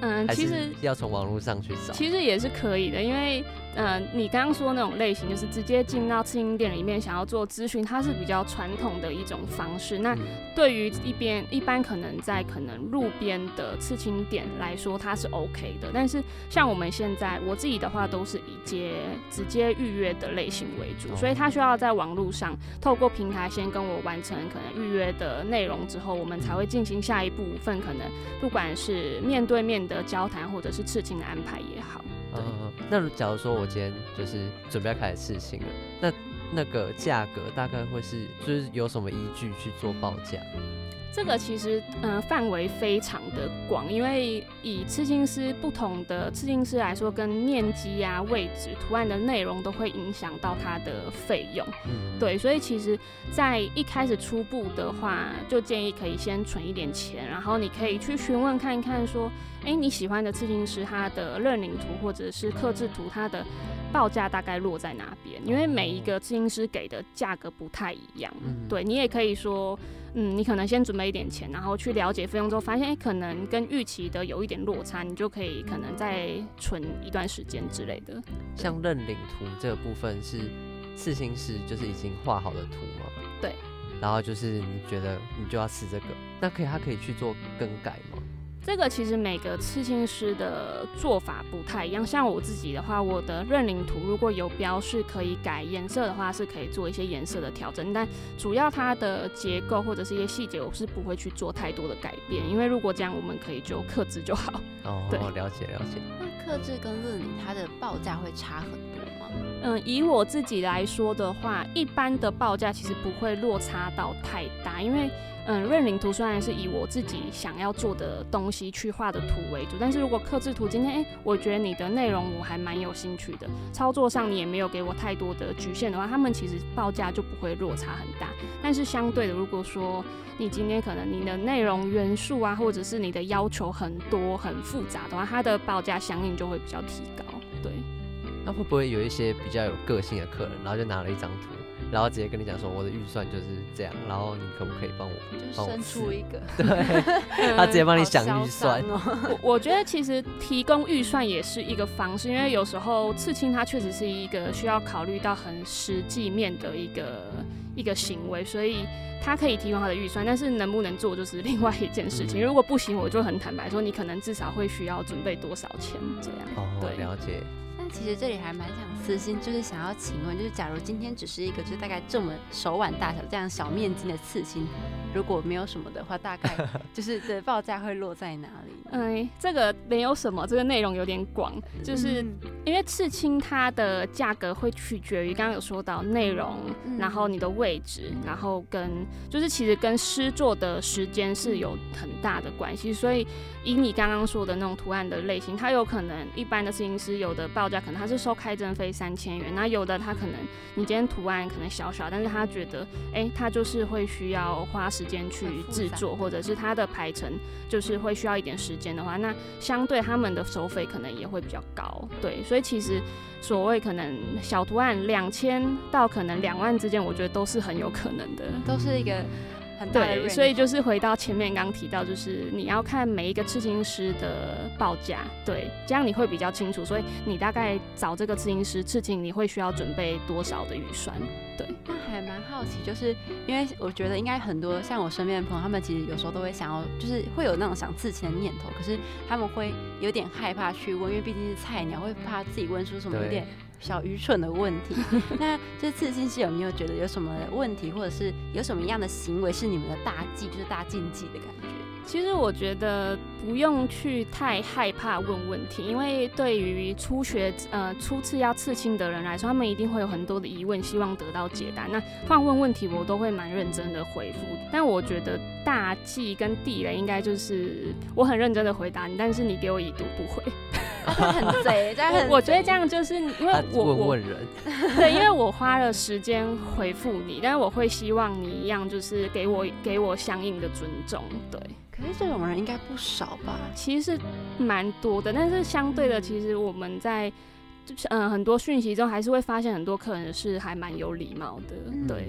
Speaker 2: 嗯，其实要从网络上去找，
Speaker 4: 其实也是可以的，因为，嗯，你刚刚说那种类型，就是直接进到刺青店里面想要做咨询，它是比较传统的一种方式。那对于一边一般可能在可能路边的刺青店来说，它是 OK 的。但是像我们现在，我自己的话都是以接直接预约的类型为主，所以他需要在网络上透过平台先跟我完成可能预约的内容之后，我们才会进行下一部分，可能不管是面对面。的交谈或者是刺青的安排也好，
Speaker 2: 嗯，那假如说我今天就是准备要开始刺青了，那那个价格大概会是就是有什么依据去做报价？
Speaker 4: 这个其实呃范围非常的广，因为以刺青师不同的刺青师来说，跟面积啊、位置、图案的内容都会影响到它的费用。
Speaker 2: 嗯，
Speaker 4: 对，所以其实，在一开始初步的话，就建议可以先存一点钱，然后你可以去询问看一看，说，哎，你喜欢的刺青师他的认领图或者是刻制图，它的报价大概落在哪边？因为每一个刺青师给的价格不太一样。
Speaker 2: 嗯
Speaker 4: 对你也可以说，嗯，你可能先准备一点钱，然后去了解费用之后，发现哎，诶可能跟预期的有一点落差，你就可以可能再存一段时间之类的。
Speaker 2: 像认领图这个部分是刺青师就是已经画好的图吗？
Speaker 4: 对。
Speaker 2: 然后就是你觉得你就要吃这个，那可以他可以去做更改吗？
Speaker 4: 这个其实每个刺青师的做法不太一样。像我自己的话，我的认领图如果有标是可以改颜色的话，是可以做一些颜色的调整，但主要它的结构或者是一些细节，我是不会去做太多的改变。因为如果这样，我们可以就克制就好。
Speaker 2: 哦，
Speaker 4: 对
Speaker 2: 了解了解。
Speaker 1: 那克制跟认领它的报价会差很多吗？
Speaker 4: 嗯，以我自己来说的话，一般的报价其实不会落差到太大，因为嗯，认领图虽然是以我自己想要做的东西去画的图为主，但是如果刻制图今天哎、诶我觉得你的内容我还蛮有兴趣的，操作上你也没有给我太多的局限的话，他们其实报价就不会落差很大。但是相对的，如果说你今天可能你的内容元素啊，或者是你的要求很多很复杂的话，它的报价相应就会比较提高。对。
Speaker 2: 那会不会有一些比较有个性的客人，然后就拿了一张图，然后直接跟你讲说我的预算就是这样，然后你可不可以帮我
Speaker 1: 就
Speaker 2: 帮我
Speaker 1: 生出一个，
Speaker 2: 对，他直接帮你想
Speaker 1: 好
Speaker 2: 预算
Speaker 1: 哦。
Speaker 4: 我我觉得其实提供预算也是一个方式，因为有时候刺青它确实是一个需要考虑到很实际面的一个一个行为，所以他可以提供他的预算，但是能不能做就是 另外一件事情。
Speaker 2: 嗯
Speaker 4: 如果不行，我就很坦白说，你可能至少会需要准备多少钱这样。
Speaker 2: 哦，
Speaker 4: 对
Speaker 2: 了解。
Speaker 1: 其实这里还蛮想私心，就是想要请问，就是假如今天只是一个就是大概这么手腕大小这样小面积的刺青，如果没有什么的话，大概 就是的报价会落在哪里呢？
Speaker 4: 嗯，这个没有什么，这个内容有点广，就是
Speaker 1: 嗯。
Speaker 4: 因为刺青它的价格会取决于刚刚有说到内容，
Speaker 1: 嗯。
Speaker 4: 然后你的位置，然后跟就是其实跟诗作的时间是有很大的关系，所以以你刚刚说的那种图案的类型，它有可能一般的摄影师有的报价可能他是收开征费三千元，那有的他可能你今天图案可能小小，但是他觉得哎、他就是会需要花时间去制作，或者是它的排程就是会需要一点时间的话，那相对他们的收费可能也会比较高，对，所以其实所谓可能小图案两千到可能两万之间，我觉得都是很有可能的。
Speaker 1: 都是一个很大的
Speaker 4: 对，所以就是回到前面刚刚提到，就是你要看每一个刺青师的报价，对，这样你会比较清楚。所以你大概找这个刺青师刺青，你会需要准备多少的预算？对，
Speaker 1: 那还蛮好奇，就是因为我觉得应该很多像我身边的朋友，他们其实有时候都会想要，就是会有那种想刺青的念头，可是他们会有点害怕去问，因为毕竟是菜鸟，会怕自己问出什么有点小愚蠢的问题。那这刺青师有没有觉得有什么问题，或者是有什么样的行为是你们的大忌，就是大禁忌的感觉？
Speaker 4: 其实我觉得不用去太害怕问问题，因为对于初学呃初次要刺青的人来说，他们一定会有很多的疑问，希望得到解答。那换问问题，我都会蛮认真的回复。但我觉得大忌跟地雷应该就是我很认真的回答你，但是你给我已读不回。
Speaker 1: 他很贼，这样很
Speaker 4: 我我觉得这样就是因为我我
Speaker 2: 问问人，
Speaker 4: 对，因为我花了时间回复你，但是我会希望你一样，就是给我给我相应的尊重。对。
Speaker 1: 可是这种人应该不少吧？
Speaker 4: 其实是蛮多的，但是相对的，其实我们在就是嗯很多讯息中，还是会发现很多客人是还蛮有礼貌的，
Speaker 1: 嗯
Speaker 4: 对。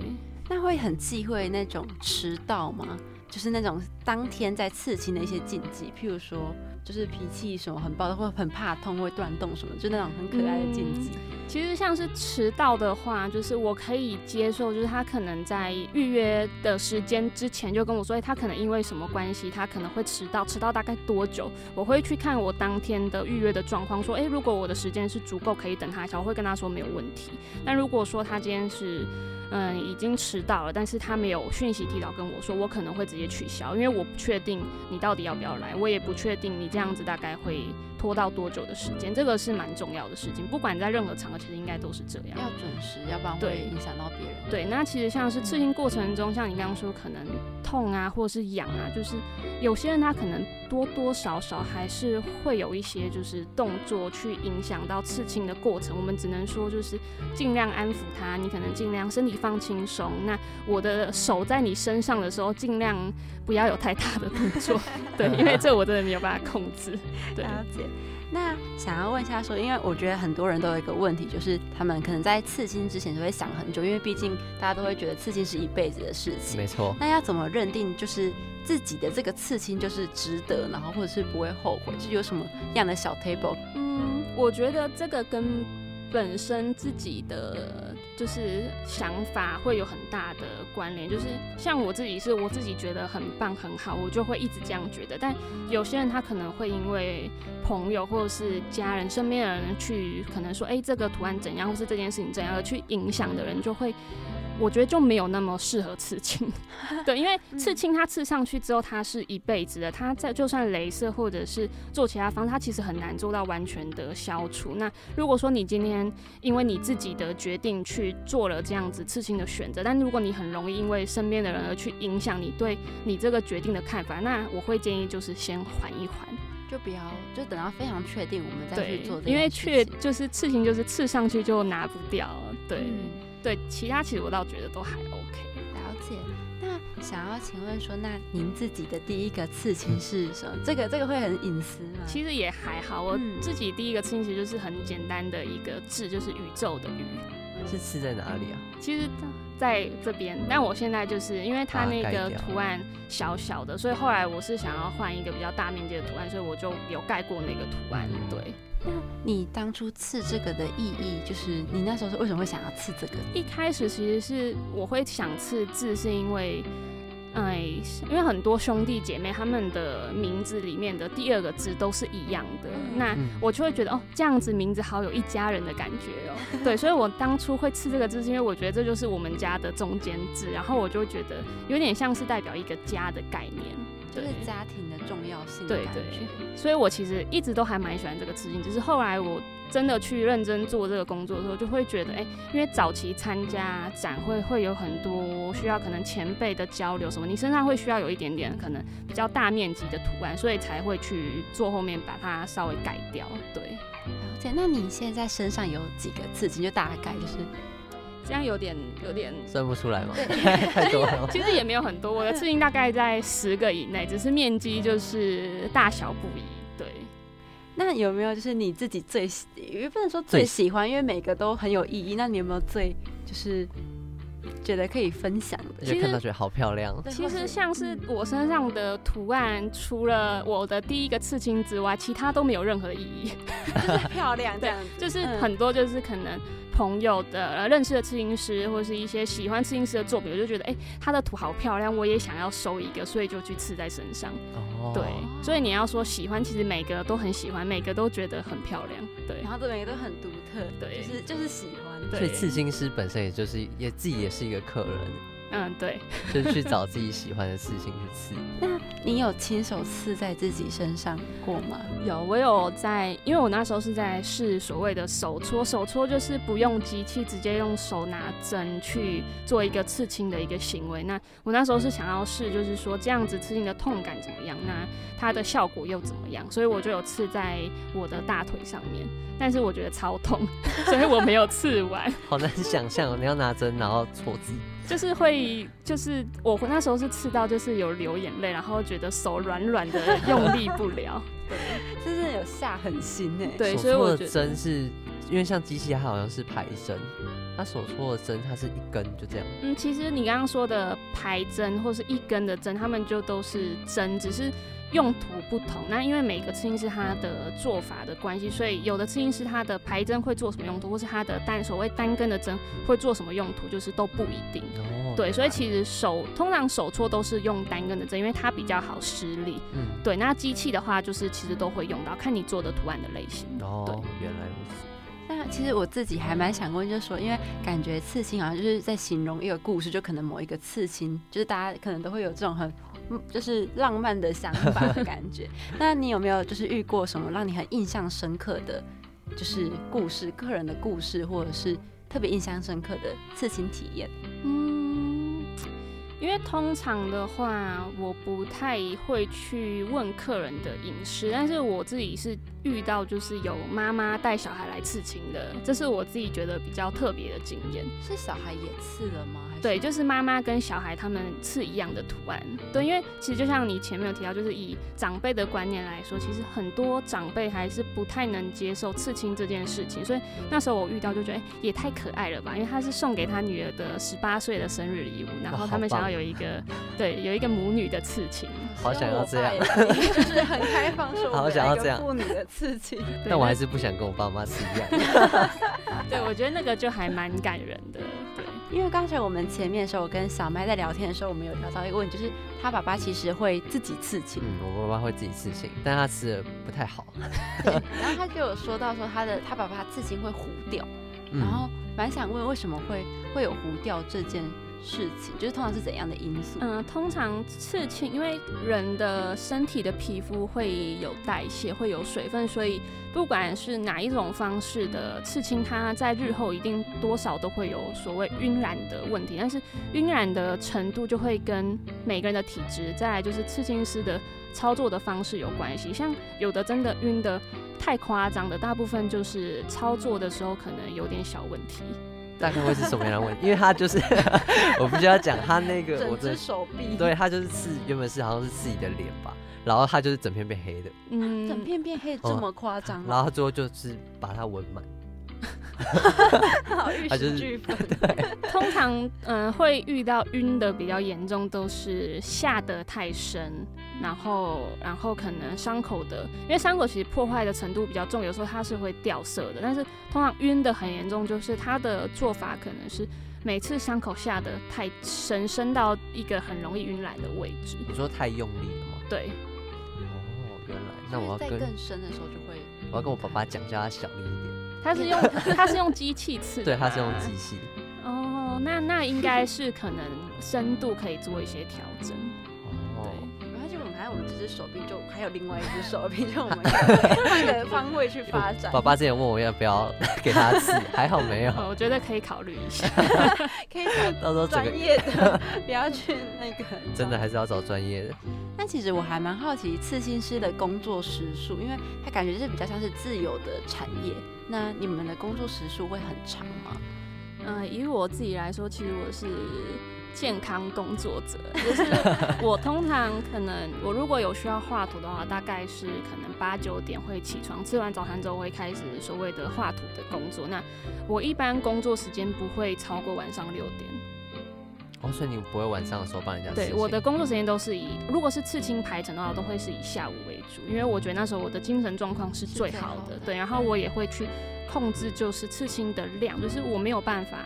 Speaker 1: 那会很忌讳那种迟到吗？就是那种当天在刺青的一些禁忌，譬如说，就是脾气什么很暴躁，或很怕痛，会断动什么，就那种很可爱的禁忌。
Speaker 4: 其实像是迟到的话，就是我可以接受，就是他可能在预约的时间之前就跟我说，他可能因为什么关系，他可能会迟到，迟到大概多久？我会去看我当天的预约的状况，说，哎、如果我的时间是足够可以等他一下，我会跟他说没有问题。但如果说他今天是嗯已经迟到了，但是他没有讯息提早跟我说，我可能会直接取消，因为我不确定你到底要不要来，我也不确定你这样子大概会拖到多久的时间，这个是蛮重要的事情。不管在任何场合，其实应该都是这样。
Speaker 1: 要准时，要不然会
Speaker 4: 对
Speaker 1: 影响到别人。
Speaker 4: 对，那其实像是刺青过程中，像你刚刚说，可能痛啊，或者是痒啊，就是有些人他可能多多少少还是会有一些就是动作去影响到刺青的过程。我们只能说就是尽量安抚他，你可能尽量身体放轻松。那我的手在你身上的时候，尽量不要有太大的动作，对，因为这我真的没有办法控制。对，
Speaker 1: 了解。那想要问一下说，因为我觉得很多人都有一个问题，就是他们可能在刺青之前就会想很久，因为毕竟大家都会觉得刺青是一辈子的事情。
Speaker 2: 没错。
Speaker 1: 那要怎么认定就是自己的这个刺青就是值得，然后或者是不会后悔？就是有什么样的小 table？
Speaker 4: 嗯，我觉得这个跟本身自己的就是想法会有很大的关联。就是像我自己是我自己觉得很棒很好，我就会一直这样觉得。但有些人他可能会因为朋友或者是家人身边的人去可能说，哎、这个图案怎样，或是这件事情怎样，而去影响的人就会。我觉得就没有那么适合刺青，对，因为刺青它刺上去之后，它是一辈子的，它在就算镭射或者是做其他方式，它其实很难做到完全的消除。那如果说你今天因为你自己的决定去做了这样子刺青的选择，但如果你很容易因为身边的人而去影响你对你这个决定的看法，那我会建议就是先缓一缓，
Speaker 1: 就不要，就等到非常确定，我们再去做。
Speaker 4: 因为确就是刺青就是刺上去就拿不掉了，对、
Speaker 1: 嗯
Speaker 4: 对，其他其实我倒觉得都还 OK。
Speaker 1: 了解。那想要请问说，那您自己的第一个刺青是什么？这个这个会很隐私吗？
Speaker 4: 其实也还好，我
Speaker 1: 嗯
Speaker 4: 自己第一个刺青其实就是很简单的一个字，就是宇宙的宇。
Speaker 2: 是刺在哪里啊？
Speaker 4: 其实在这边，但我现在就是因为它那个图案小小的，所以后来我是想要换一个比较大面积的图案，所以我就有盖过那个图案。
Speaker 2: 嗯
Speaker 4: 对，
Speaker 1: 你当初刺这个的意义，就是你那时候是为什么会想要刺这个？
Speaker 4: 一开始其实是我会想刺字，是因为。哎，因为很多兄弟姐妹他们的名字里面的第二个字都是一样的，
Speaker 1: 嗯
Speaker 4: 那
Speaker 2: 嗯
Speaker 4: 我就会觉得哦，这样子名字好有一家人的感觉哦。对，所以我当初会刺这个字，是因为我觉得这就是我们家的中间字，然后我就觉得有点像是代表一个家的概念。
Speaker 1: 就是家庭的重要性
Speaker 4: 对。对，所以我其实一直都还蛮喜欢这个刺青，只是后来我真的去认真做这个工作的时候，就会觉得，哎、因为早期参加展会会有很多需要可能前辈的交流什么，你身上会需要有一点点可能比较大面积的图案，所以才会去做后面把它稍微改掉。对，
Speaker 1: 了解。那你现在身上有几个刺青？就大概就是
Speaker 4: 这样有点有点。
Speaker 2: 算不出来吗？太多了。
Speaker 4: 其实也没有很多，我的刺青大概在十个以内，只是面积就是大小不一。对，
Speaker 1: 那有没有就是你自己最喜，也不能说最
Speaker 2: 最
Speaker 1: 喜欢，因为每个都很有意义。那你有没有最就是觉得可以分享的？
Speaker 2: 就看到觉得好漂亮，
Speaker 4: 其实像是我身上的图案，除了我的第一个刺青之外，其他都没有任何意义。
Speaker 1: 就是漂亮这
Speaker 4: 对
Speaker 1: 样子，
Speaker 4: 就是
Speaker 1: 嗯
Speaker 4: 很多就是可能朋友的、呃、认识的刺青师，或是一些喜欢刺青师的作品，我就觉得哎、他的图好漂亮，我也想要收一个，所以就去刺在身上。
Speaker 2: 哦
Speaker 4: 对，所以你要说喜欢，其实每个都很喜欢，每个都觉得很漂亮。对
Speaker 1: 然后这每个都很独特，
Speaker 4: 对
Speaker 1: 就是就是喜欢。
Speaker 4: 对
Speaker 2: 所以刺青师本身也就是也自己也是一个客人，
Speaker 4: 嗯，对。
Speaker 2: 就是去找自己喜欢的刺青去刺。
Speaker 1: 那你有亲手刺在自己身上过吗？
Speaker 4: 有，我有在，因为我那时候是在试所谓的手搓，手搓就是不用机器，直接用手拿针去做一个刺青的一个行为。那我那时候是想要试，就是说这样子刺青的痛感怎么样，那它的效果又怎么样，所以我就有刺在我的大腿上面，但是我觉得超痛，所以我没有刺完。
Speaker 2: 好难想象哦，你要拿针然后戳自己，
Speaker 4: 就是会，就是我那时候是刺到，就是有流眼泪，然后觉得手软软的，用力不了。
Speaker 1: 对，就是有下狠心哎。
Speaker 4: 对，所以我觉得
Speaker 2: 针是因为像机器它好像是排针，它手戳的针它是一根就这样。
Speaker 4: 嗯，其实你刚刚说的排针或是一根的针，他们就都是针，只是用途不同。那因为每个刺青师他的做法的关系，所以有的刺青师他的排针会做什么用途，或是他的单所谓单根的针会做什么用途，就是都不一定。
Speaker 2: 哦，
Speaker 4: 对，所以其实手通常手搓都是用单根的针，因为它比较好施力。
Speaker 2: 嗯，
Speaker 4: 对，那机器的话，就是其实都会用到，看你做的图案的类型。
Speaker 2: 哦
Speaker 4: 对，
Speaker 2: 原来如此。
Speaker 1: 那其实我自己还蛮想问，就是说，因为感觉刺青好像就是在形容一个故事，就可能某一个刺青，就是大家可能都会有这种很嗯就是浪漫的想法的感觉。那你有没有就是遇过什么让你很印象深刻的，就是故事、个人的故事，或者是特别印象深刻的刺青体验？
Speaker 4: 嗯，因为通常的话，我不太会去问客人的饮食，但是我自己是遇到就是有妈妈带小孩来刺青的，这是我自己觉得比较特别的经验。
Speaker 1: 是小孩也刺了吗？还是
Speaker 4: 对，就是妈妈跟小孩他们刺一样的图案。对，因为其实就像你前面有提到，就是以长辈的观念来说，其实很多长辈还是不太能接受刺青这件事情。所以那时候我遇到就觉得，哎、也太可爱了吧！因为他是送给他女儿的十八岁的生日礼物，然后他们想要有一个对有一个母女的刺青。
Speaker 2: 好想要这样
Speaker 1: 就是很开放，说我
Speaker 2: 好
Speaker 1: 们
Speaker 2: 想要这样
Speaker 1: 女的刺青。
Speaker 2: 但我还是不想跟我爸妈吃一样。
Speaker 4: 对 我觉得那个就还蛮感人的。对，
Speaker 1: 因为刚才我们前面的时候，我跟小麦在聊天的时候，我们有聊到一个问题，就是他爸爸其实会自己刺青，
Speaker 2: 嗯，我爸爸会自己刺青，但他吃的不太好。
Speaker 1: 然后他就有说到说他的他爸爸刺青会糊掉，
Speaker 2: 嗯
Speaker 1: 然后蛮想问为什么会会有糊掉这件事情，就是通常是怎样的因素？
Speaker 4: 嗯，通常刺青，因为人的身体的皮肤会有代谢，会有水分，所以不管是哪一种方式的刺青，它在日后一定多少都会有所谓晕染的问题。但是晕染的程度就会跟每个人的体质，再来就是刺青师的操作的方式有关系。像有的真的晕的太夸张的，大部分就是操作的时候可能有点小问题。
Speaker 2: 大概会是什么样的问题？因为他就是 我必须要讲他那个我的
Speaker 1: 手臂，
Speaker 2: 对他就是刺，原本是好像是自己的脸吧，然后他就是整片变黑的，
Speaker 4: 嗯，
Speaker 1: 整片变黑这么夸张吗？
Speaker 2: 然后他最后就是把它纹满。
Speaker 1: 好玉石俱焚。
Speaker 4: 通常，嗯、会遇到晕的比较严重，都是下得太深，然后，然后可能伤口的，因为伤口其实破坏的程度比较重，有时候它是会掉色的。但是通常晕的很严重，就是它的做法可能是每次伤口下得太深，深到一个很容易晕染的位置。
Speaker 2: 你说太用力了吗？
Speaker 4: 对，
Speaker 2: 那我要
Speaker 1: 更深的时候就会，
Speaker 2: 我要跟我爸爸讲，叫他小力一点。
Speaker 4: 他是用 他是用机器刺的，
Speaker 2: 对，他是用机。器。
Speaker 4: 哦，那那应该是可能深度可以做一些调整。
Speaker 1: 我们这只手臂就还有另外一只手臂，就我们 换个方位去发展。
Speaker 2: 爸爸之前问我要不要 给他刺，还好没有。
Speaker 4: 呃我觉得可以考虑一下。
Speaker 1: 可以 找
Speaker 2: 到时候
Speaker 1: 专业的，不要去那个。
Speaker 2: 真的还是要找专业的。
Speaker 1: 但其实我还蛮好奇刺青师的工作时数，因为他感觉就是比较像是自由的产业。那你们的工作时数会很长吗？
Speaker 4: 嗯、以我自己来说，其实我是健康工作者，就是我通常可能我如果有需要画图的话，大概是可能八九点会起床，吃完早餐之后会开始所谓的画图的工作。那我一般工作时间不会超过晚上六点。
Speaker 2: 哦，所以你不会晚上的时候帮人家刺
Speaker 4: 对，我的工作时间都是以，如果是刺青排程的话，都会是以下午为主，因为我觉得那时候我的精神状况是最好的。
Speaker 1: 是最好的
Speaker 4: 对，然后我也会去控制就是刺青的量，就是我没有办法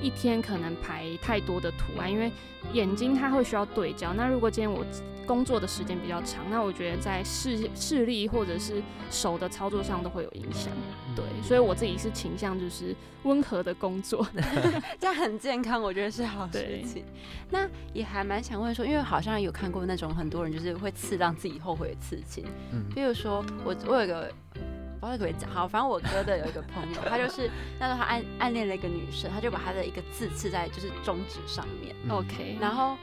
Speaker 4: 一天可能排太多的图案，因为眼睛它会需要对焦。那如果今天我工作的时间比较长，那我觉得在视视力或者是手的操作上都会有影响。对，所以我自己是倾向就是温和的工作。
Speaker 1: 这样很健康，我觉得是好事情。那也还蛮想问说，因为好像有看过那种很多人就是会刺让自己后悔的刺青，
Speaker 2: 嗯，
Speaker 1: 比如说我我有一个。不知道可不可以讲，好，反正我哥的有一个朋友，他就是那时候他暗暗恋了一个女生，他就把他的一个字刺在就是中指上面，
Speaker 2: 嗯
Speaker 4: OK，
Speaker 1: 然后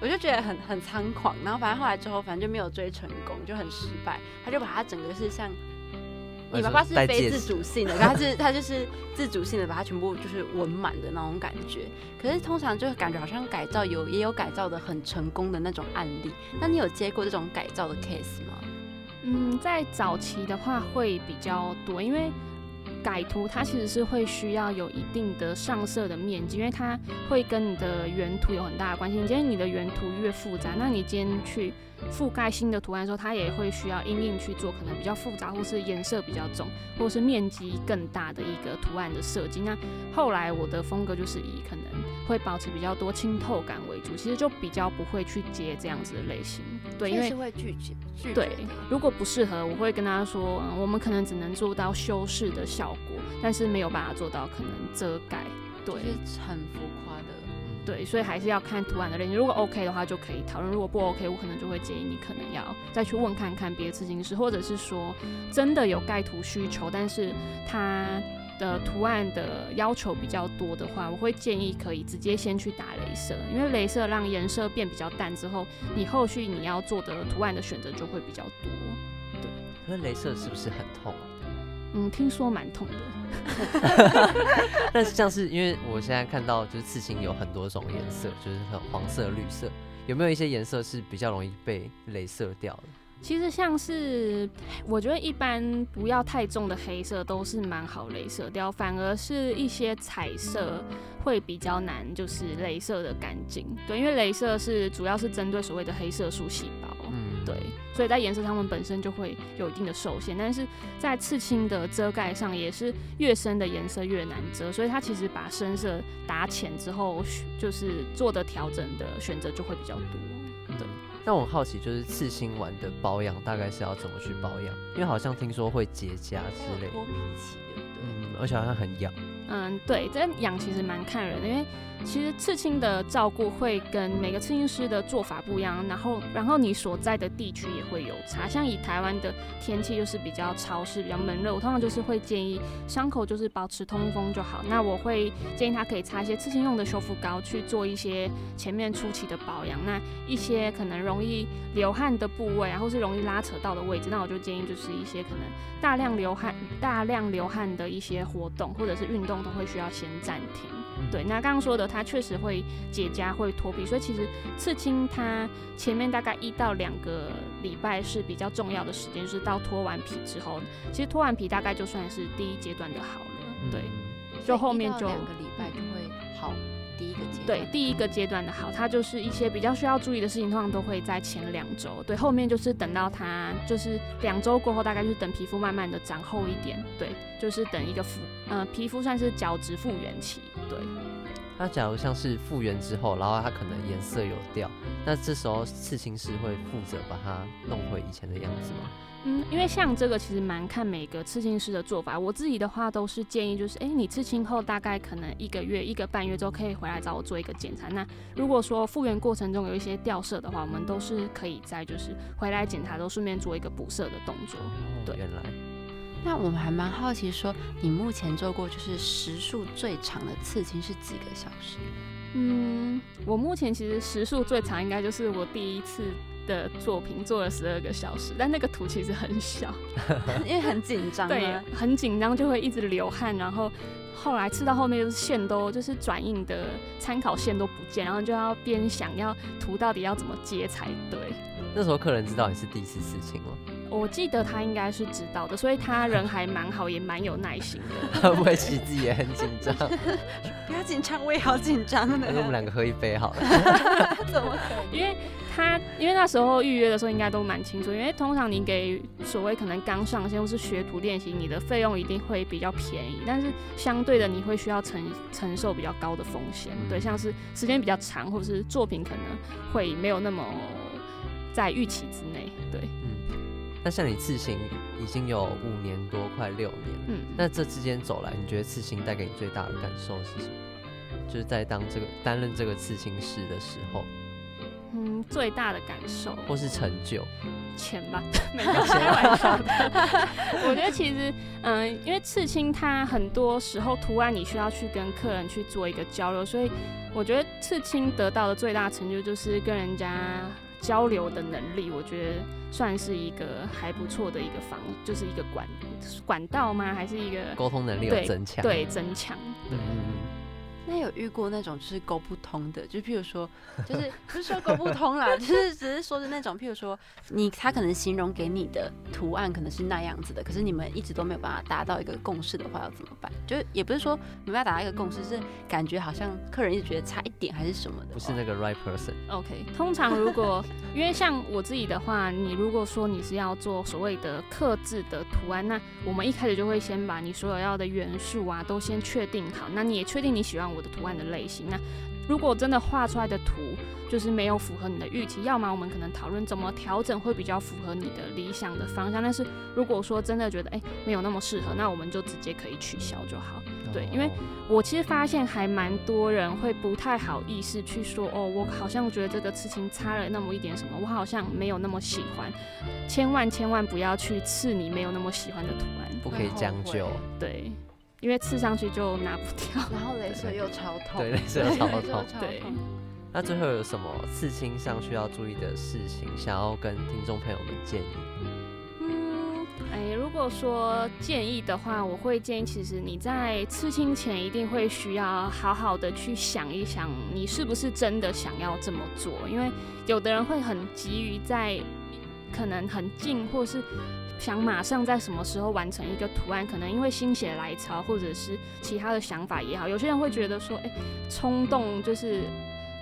Speaker 1: 我就觉得很很猖狂，然后反正后来之后，反正就没有追成功，就很失败。他就把他整个是像，你爸爸是非自主性的，他是他就是自主性的把它全部就是纹满的那种感觉。可是通常就感觉好像改造有也有改造的很成功的那种案例。那你有接过这种改造的 case 吗？
Speaker 4: 嗯，在早期的话会比较多，因为改图它其实是会需要有一定的上色的面积，因为它会跟你的原图有很大的关系。你今天你的原图越复杂，那你今天去覆盖新的图案的时候，它也会需要阴影去做可能比较复杂，或是颜色比较重，或是面积更大的一个图案的设计。那后来我的风格就是以可能会保持比较多清透感为主，其实就比较不会去接这样子的类型。对，因为
Speaker 1: 是会拒绝拒绝
Speaker 4: 对。，如果不适合，我会跟他说，嗯，我们可能只能做到修饰的效果，但是没有办法做到可能遮盖。对
Speaker 1: 就是很浮夸的。
Speaker 4: 对，所以还是要看图案的类型。如果 OK 的话，就可以讨论；如果不 OK，我可能就会建议你可能要再去问看看别的刺青师，或者是说真的有盖图需求，但是它的图案的要求比较多的话，我会建议可以直接先去打镭射，因为镭射让颜色变比较淡之后，你后续你要做的图案的选择就会比较多。
Speaker 2: 可是镭射是不是很痛啊？
Speaker 4: 嗯，听说蛮痛的。
Speaker 2: 但是像是因为我现在看到就是刺青有很多种颜色，就是很黄色、绿色，有没有一些颜色是比较容易被镭射掉的？
Speaker 4: 其实像是我觉得一般不要太重的黑色都是蛮好镭射掉，反而是一些彩色会比较难，就是镭射的干净。对，因为镭射是主要是针对所谓的黑色素细胞。
Speaker 2: 嗯，
Speaker 4: 对，所以在颜色它们本身就会有一定的受限，但是在刺青的遮盖上也是越深的颜色越难遮，所以它其实把深色打浅之后，就是做的调整的选择就会比较多。对，
Speaker 2: 但我很好奇，就是刺青完的保养大概是要怎么去保养？因为好像听说会结痂之类，
Speaker 1: 脱皮期，对不对？
Speaker 2: 嗯，而且好像很痒。
Speaker 4: 嗯，对，这养其实蛮看人的，因为其实刺青的照顾会跟每个刺青师的做法不一样，然后然后你所在的地区也会有差。像以台湾的天气就是比较潮湿、比较闷热，我通常就是会建议伤口就是保持通风就好。那我会建议他可以擦一些刺青用的修复膏去做一些前面初期的保养。那一些可能容易流汗的部位，然后是容易拉扯到的位置，那我就建议就是一些可能大量流汗、大量流汗的一些活动或者是运动。都会需要先暂停。对，那刚刚说的，它确实会结痂、会脱皮，所以其实刺青它前面大概一到两个礼拜是比较重要的时间，就是到脱完皮之后，其实脱完皮大概就算是第一阶段的好了。对，就后面就
Speaker 1: 两个礼拜就会阶
Speaker 4: 对第一个阶段的好，它就是一些比较需要注意的事情，通常都会在前两周。对，后面就是等到它就是两周过后，大概就是等皮肤慢慢的长厚一点。对，就是等一个复呃皮肤算是角质复原期。对。
Speaker 2: 那假如像是复原之后，然后它可能颜色有掉，那这时候刺青师会负责把它弄回以前的样子吗？
Speaker 4: 嗯，因为像这个其实蛮看每个刺青师的做法。我自己的话都是建议，就是哎，你刺青后大概可能一个月、一个半月之后可以回来找我做一个检查。那如果说复原过程中有一些掉色的话，我们都是可以在就是回来检查都顺便做一个补色的动作。对，
Speaker 2: 原来。
Speaker 1: 那我们还蛮好奇，说你目前做过就是时数最长的刺青是几个小时？
Speaker 4: 嗯，我目前其实时数最长应该就是我第一次的作品做了十二个小时，但那个图其实很小，
Speaker 1: 因为很紧张，
Speaker 4: 对，很紧张就会一直流汗，然后后来刺到后面就是线都就是转印的参考线都不见，然后就要边想要图到底要怎么接才对。
Speaker 2: 那时候客人知道你是第一次事情吗？
Speaker 4: 我记得他应该是知道的，所以他人还蛮好，也蛮有耐心的。
Speaker 2: 会不会其实自己也很紧张？
Speaker 1: 不要紧张，我也好紧张的。
Speaker 2: 那我们两个喝一杯好了。
Speaker 1: 怎么可
Speaker 4: 能？因为他因为那时候预约的时候应该都蛮清楚，因为通常你给所谓可能刚上线或是学徒练习，你的费用一定会比较便宜，但是相对的你会需要承承受比较高的风险。对，像是时间比较长，或者是作品可能会没有那么在预期之内。对。
Speaker 2: 那像你刺青已经有五年多，快六年，嗯，那这之间走来，你觉得刺青带给你最大的感受是什么？就是在当这个担任这个刺青师的时候，
Speaker 4: 嗯，最大的感受
Speaker 2: 或是成就，
Speaker 4: 钱吧，没有开玩笑的。我觉得其实，嗯，因为刺青它很多时候图案你需要去跟客人去做一个交流，所以我觉得刺青得到的最大成就就是跟人家。交流的能力，我觉得算是一个还不错的一个方，就是一个管管道吗？还是一个
Speaker 2: 沟通能力有增强？
Speaker 4: 对，增强。对。
Speaker 1: 那有遇过那种就是沟不通的，就譬如说，就是不是说沟不通啦，就是 只是说的那种，譬如说你他可能形容给你的图案可能是那样子的，可是你们一直都没有办法达到一个共识的话，要怎么办？就是也不是说没办法达到一个共识，是感觉好像客人一直觉得差一点还是什么的，
Speaker 2: 不是那个 right person。
Speaker 4: OK，通常如果因为像我自己的话，你如果说你是要做所谓的刻字的图案，那我们一开始就会先把你所有要的元素啊都先确定好，那你也确定你喜欢。我的图案的类型，那如果真的画出来的图就是没有符合你的预期，要么我们可能讨论怎么调整会比较符合你的理想的方向。但是如果说真的觉得哎没有那么适合，那我们就直接可以取消就好。对，因为我其实发现还蛮多人会不太好意思去说，哦，我好像觉得这个刺青差了那么一点什么，我好像没有那么喜欢。千万千万不要去刺你没有那么喜欢的图案，
Speaker 2: 不可以将就。
Speaker 4: 对，因为刺上去就拿不掉，
Speaker 1: 然后镭射又超痛，
Speaker 2: 对，镭射又超痛。
Speaker 4: 对。
Speaker 2: 那最后有什么刺青上需要注意的事情，想要跟听众朋友们建议？
Speaker 4: 哎，如果说建议的话，我会建议，其实你在刺青前一定会需要好好的去想一想，你是不是真的想要这么做？因为有的人会很急于在可能很近，或是想马上在什么时候完成一个图案，可能因为心血来潮，或者是其他的想法也好，有些人会觉得说，哎，冲动就是。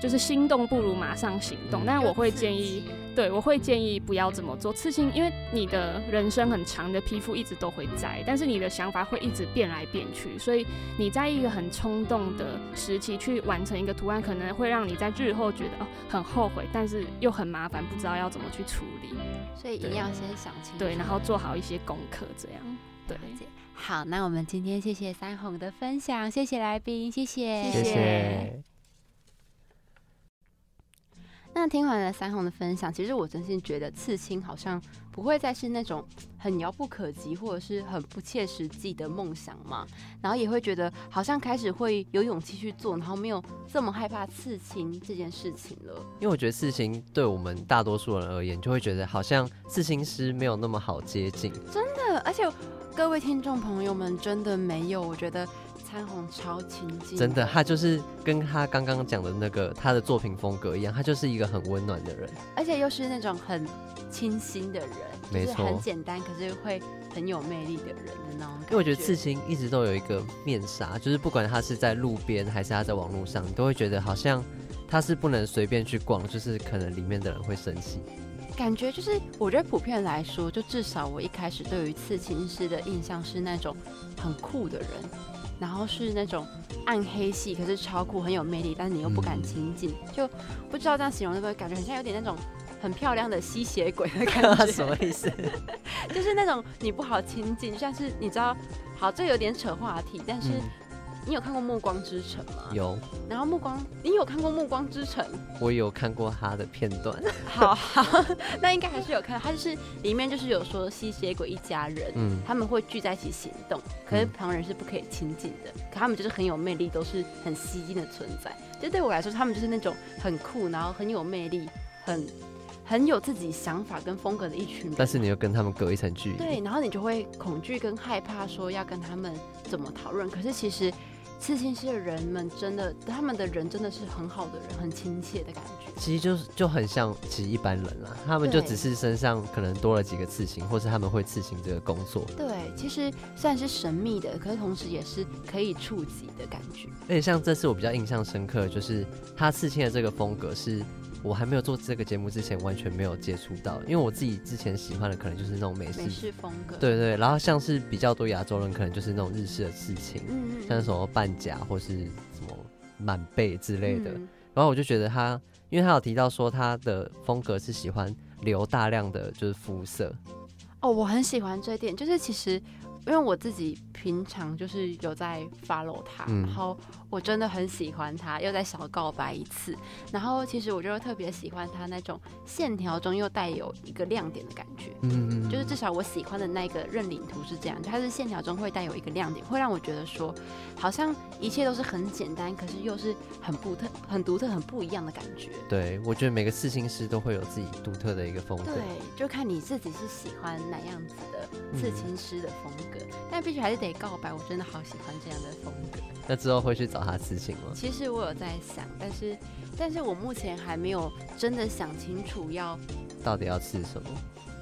Speaker 4: 就是心动不如马上行动，但我会建议，对我会建议不要这么做。刺青，因为你的人生很长，的皮肤一直都会在，但是你的想法会一直变来变去，所以你在一个很冲动的时期去完成一个图案，可能会让你在日后觉得哦很后悔，但是又很麻烦，不知道要怎么去处理。
Speaker 1: 所以一定要先想清楚，
Speaker 4: 对，然后做好一些功课，这样。对，
Speaker 1: 好，那我们今天谢谢三红的分享，谢谢来宾，谢谢，
Speaker 2: 谢谢。
Speaker 1: 那听完了三红的分享，其实我真心觉得刺青好像不会再是那种很遥不可及或者是很不切实际的梦想嘛，然后也会觉得好像开始会有勇气去做，然后没有这么害怕刺青这件事情了。
Speaker 2: 因为我觉得刺青对我们大多数人而言，就会觉得好像刺青师没有那么好接近。
Speaker 1: 真的，而且各位听众朋友们真的没有，我觉得。超亲近，
Speaker 2: 真的，他就是跟他刚刚讲的那个他的作品风格一样，他就是一个很温暖的人，
Speaker 1: 而且又是那种很清新的人，
Speaker 2: 没错，
Speaker 1: 很简单，可是会很有魅力的人的那种。
Speaker 2: 因为我觉得刺青一直都有一个面纱，就是不管他是在路边还是他在网络上，你都会觉得好像他是不能随便去逛，就是可能里面的人会生气。
Speaker 1: 感觉就是，我觉得普遍来说，就至少我一开始对于刺青师的印象是那种很酷的人。然后是那种暗黑系，可是超酷，很有魅力，但是你又不敢亲近，就不知道这样形容会不会感觉很像有点那种很漂亮的吸血鬼的感觉？
Speaker 2: 什么意思？
Speaker 1: 就是那种你不好亲近，像是你知道，好，这有点扯话题，但是。你有看过《暮光之城》吗？
Speaker 2: 有。
Speaker 1: 然后《暮光》，你有看过《暮光之城》？
Speaker 2: 我有看过他的片段。
Speaker 1: 好 好，那应该还是有看。他就是里面就是有说吸血鬼一家人，嗯，他们会聚在一起行动，可是旁人是不可以亲近的。可他们就是很有魅力，都是很吸睛的存在。就对我来说，他们就是那种很酷，然后很有魅力，很很有自己想法跟风格的一群人。
Speaker 2: 但是你又跟他们隔一层距离。
Speaker 1: 对，然后你就会恐惧跟害怕，说要跟他们怎么讨论。可是其实。刺青师的人们真的，他们的人真的是很好的人，很亲切的感觉。
Speaker 2: 其实就是就很像其实一般人啦，他们就只是身上可能多了几个刺青，或是他们会刺青这个工作。
Speaker 1: 对，其实虽然是神秘的，可是同时也是可以触及的感觉。
Speaker 2: 而且像这次我比较印象深刻，就是他刺青的这个风格是。我还没有做这个节目之前，完全没有接触到，因为我自己之前喜欢的可能就是那种美
Speaker 1: 式风格，
Speaker 2: 对对。然后像是比较多亚洲人，可能就是那种日式的刺青，像什么半甲或是什么满背之类的。然后我就觉得他，因为他有提到说他的风格是喜欢留大量的就是肤色。
Speaker 1: 哦，我很喜欢这一点，就是其实。因为我自己平常就是有在 follow 他，然后我真的很喜欢他，又在小告白一次。然后其实我就特别喜欢他那种线条中又带有一个亮点的感觉，嗯嗯，就是至少我喜欢的那个认领图是这样，就它是线条中会带有一个亮点，会让我觉得说好像一切都是很简单，可是又是很不特、很独特、很不一样的感觉。
Speaker 2: 对，我觉得每个刺青师都会有自己独特的一个风格，
Speaker 1: 对，就看你自己是喜欢哪样子的刺青师的风格。但必须还是得告白，我真的好喜欢这样的风格。
Speaker 2: 那之后会去找他刺青吗？
Speaker 1: 其实我有在想，但是，但是我目前还没有真的想清楚要
Speaker 2: 到底要吃什么。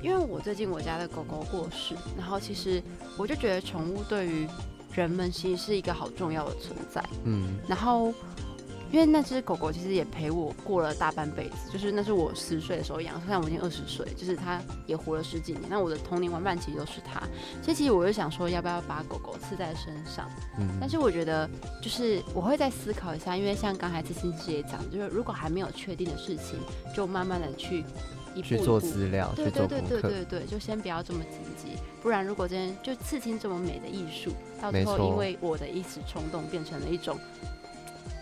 Speaker 1: 因为我最近我家的狗狗过世，然后其实我就觉得宠物对于人们其实是一个好重要的存在。嗯，然后。因因为那只狗狗其实也陪我过了大半辈子，就是那是我十岁的时候养，现在我已经二十岁，就是它也活了十几年。那我的童年玩伴其实都是它，所以其实我就想说，要不要把狗狗刺在身上？
Speaker 2: 嗯
Speaker 1: 但是我觉得，就是我会再思考一下，因为像刚才刺青师也讲，就是如果还没有确定的事情，就慢慢的去一步
Speaker 2: 去做资料，
Speaker 1: 对对对。对对对，就先不要这么积极，不然如果今天就刺青这么美的艺术，到最后因为我的一时冲动变成了一种，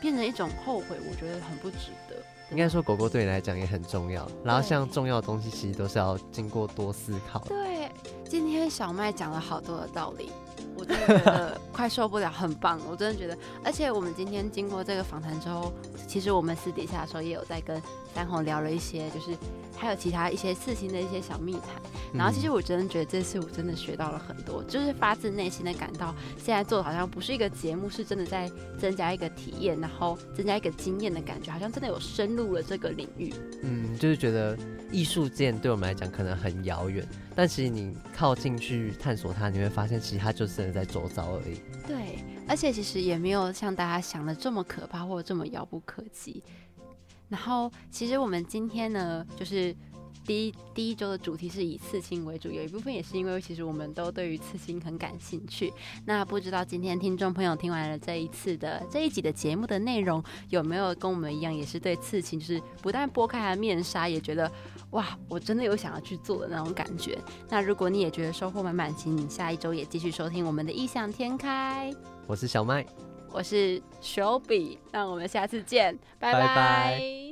Speaker 1: 变成一种后悔，我觉得很不值得。
Speaker 2: 应该说狗狗对你来讲也很重要，然后像重要的东西其实都是要经过多思考。
Speaker 1: 对，今天小麦讲了好多的道理，我真的觉 得快受不了，很棒，我真的觉得。而且我们今天经过这个访谈之后，其实我们私底下的时候也有在跟三红聊了一些，就是还有其他一些事情的一些小密谈。然后其实
Speaker 2: 嗯
Speaker 1: 我真的觉得这次我真的学到了很多，就是发自内心的感到现在做的好像不是一个节目，是真的在增加一个体验，然后增加一个经验的感觉，好像真的有深入了这个领域。
Speaker 2: 嗯，就是觉得艺术界对我们来讲可能很遥远，但其实你靠近去探索它，你会发现其实它就真的在周遭而已。
Speaker 1: 对，而且其实也没有像大家想的这么可怕或者这么遥不可及。然后，其实我们今天呢，就是第一第一周的主题是以刺青为主，有一部分也是因为其实我们都对于刺青很感兴趣。那不知道今天听众朋友听完了这一次的这一集的节目的内容，有没有跟我们一样，也是对刺青就是不但剥开它的面纱，也觉得哇，我真的有想要去做的那种感觉。那如果你也觉得收获满满，请你下一周也继续收听我们的异想天开。
Speaker 2: 我是小麦。
Speaker 1: 我是 Shelby，，那我们下次见，拜
Speaker 2: 拜拜。
Speaker 1: 拜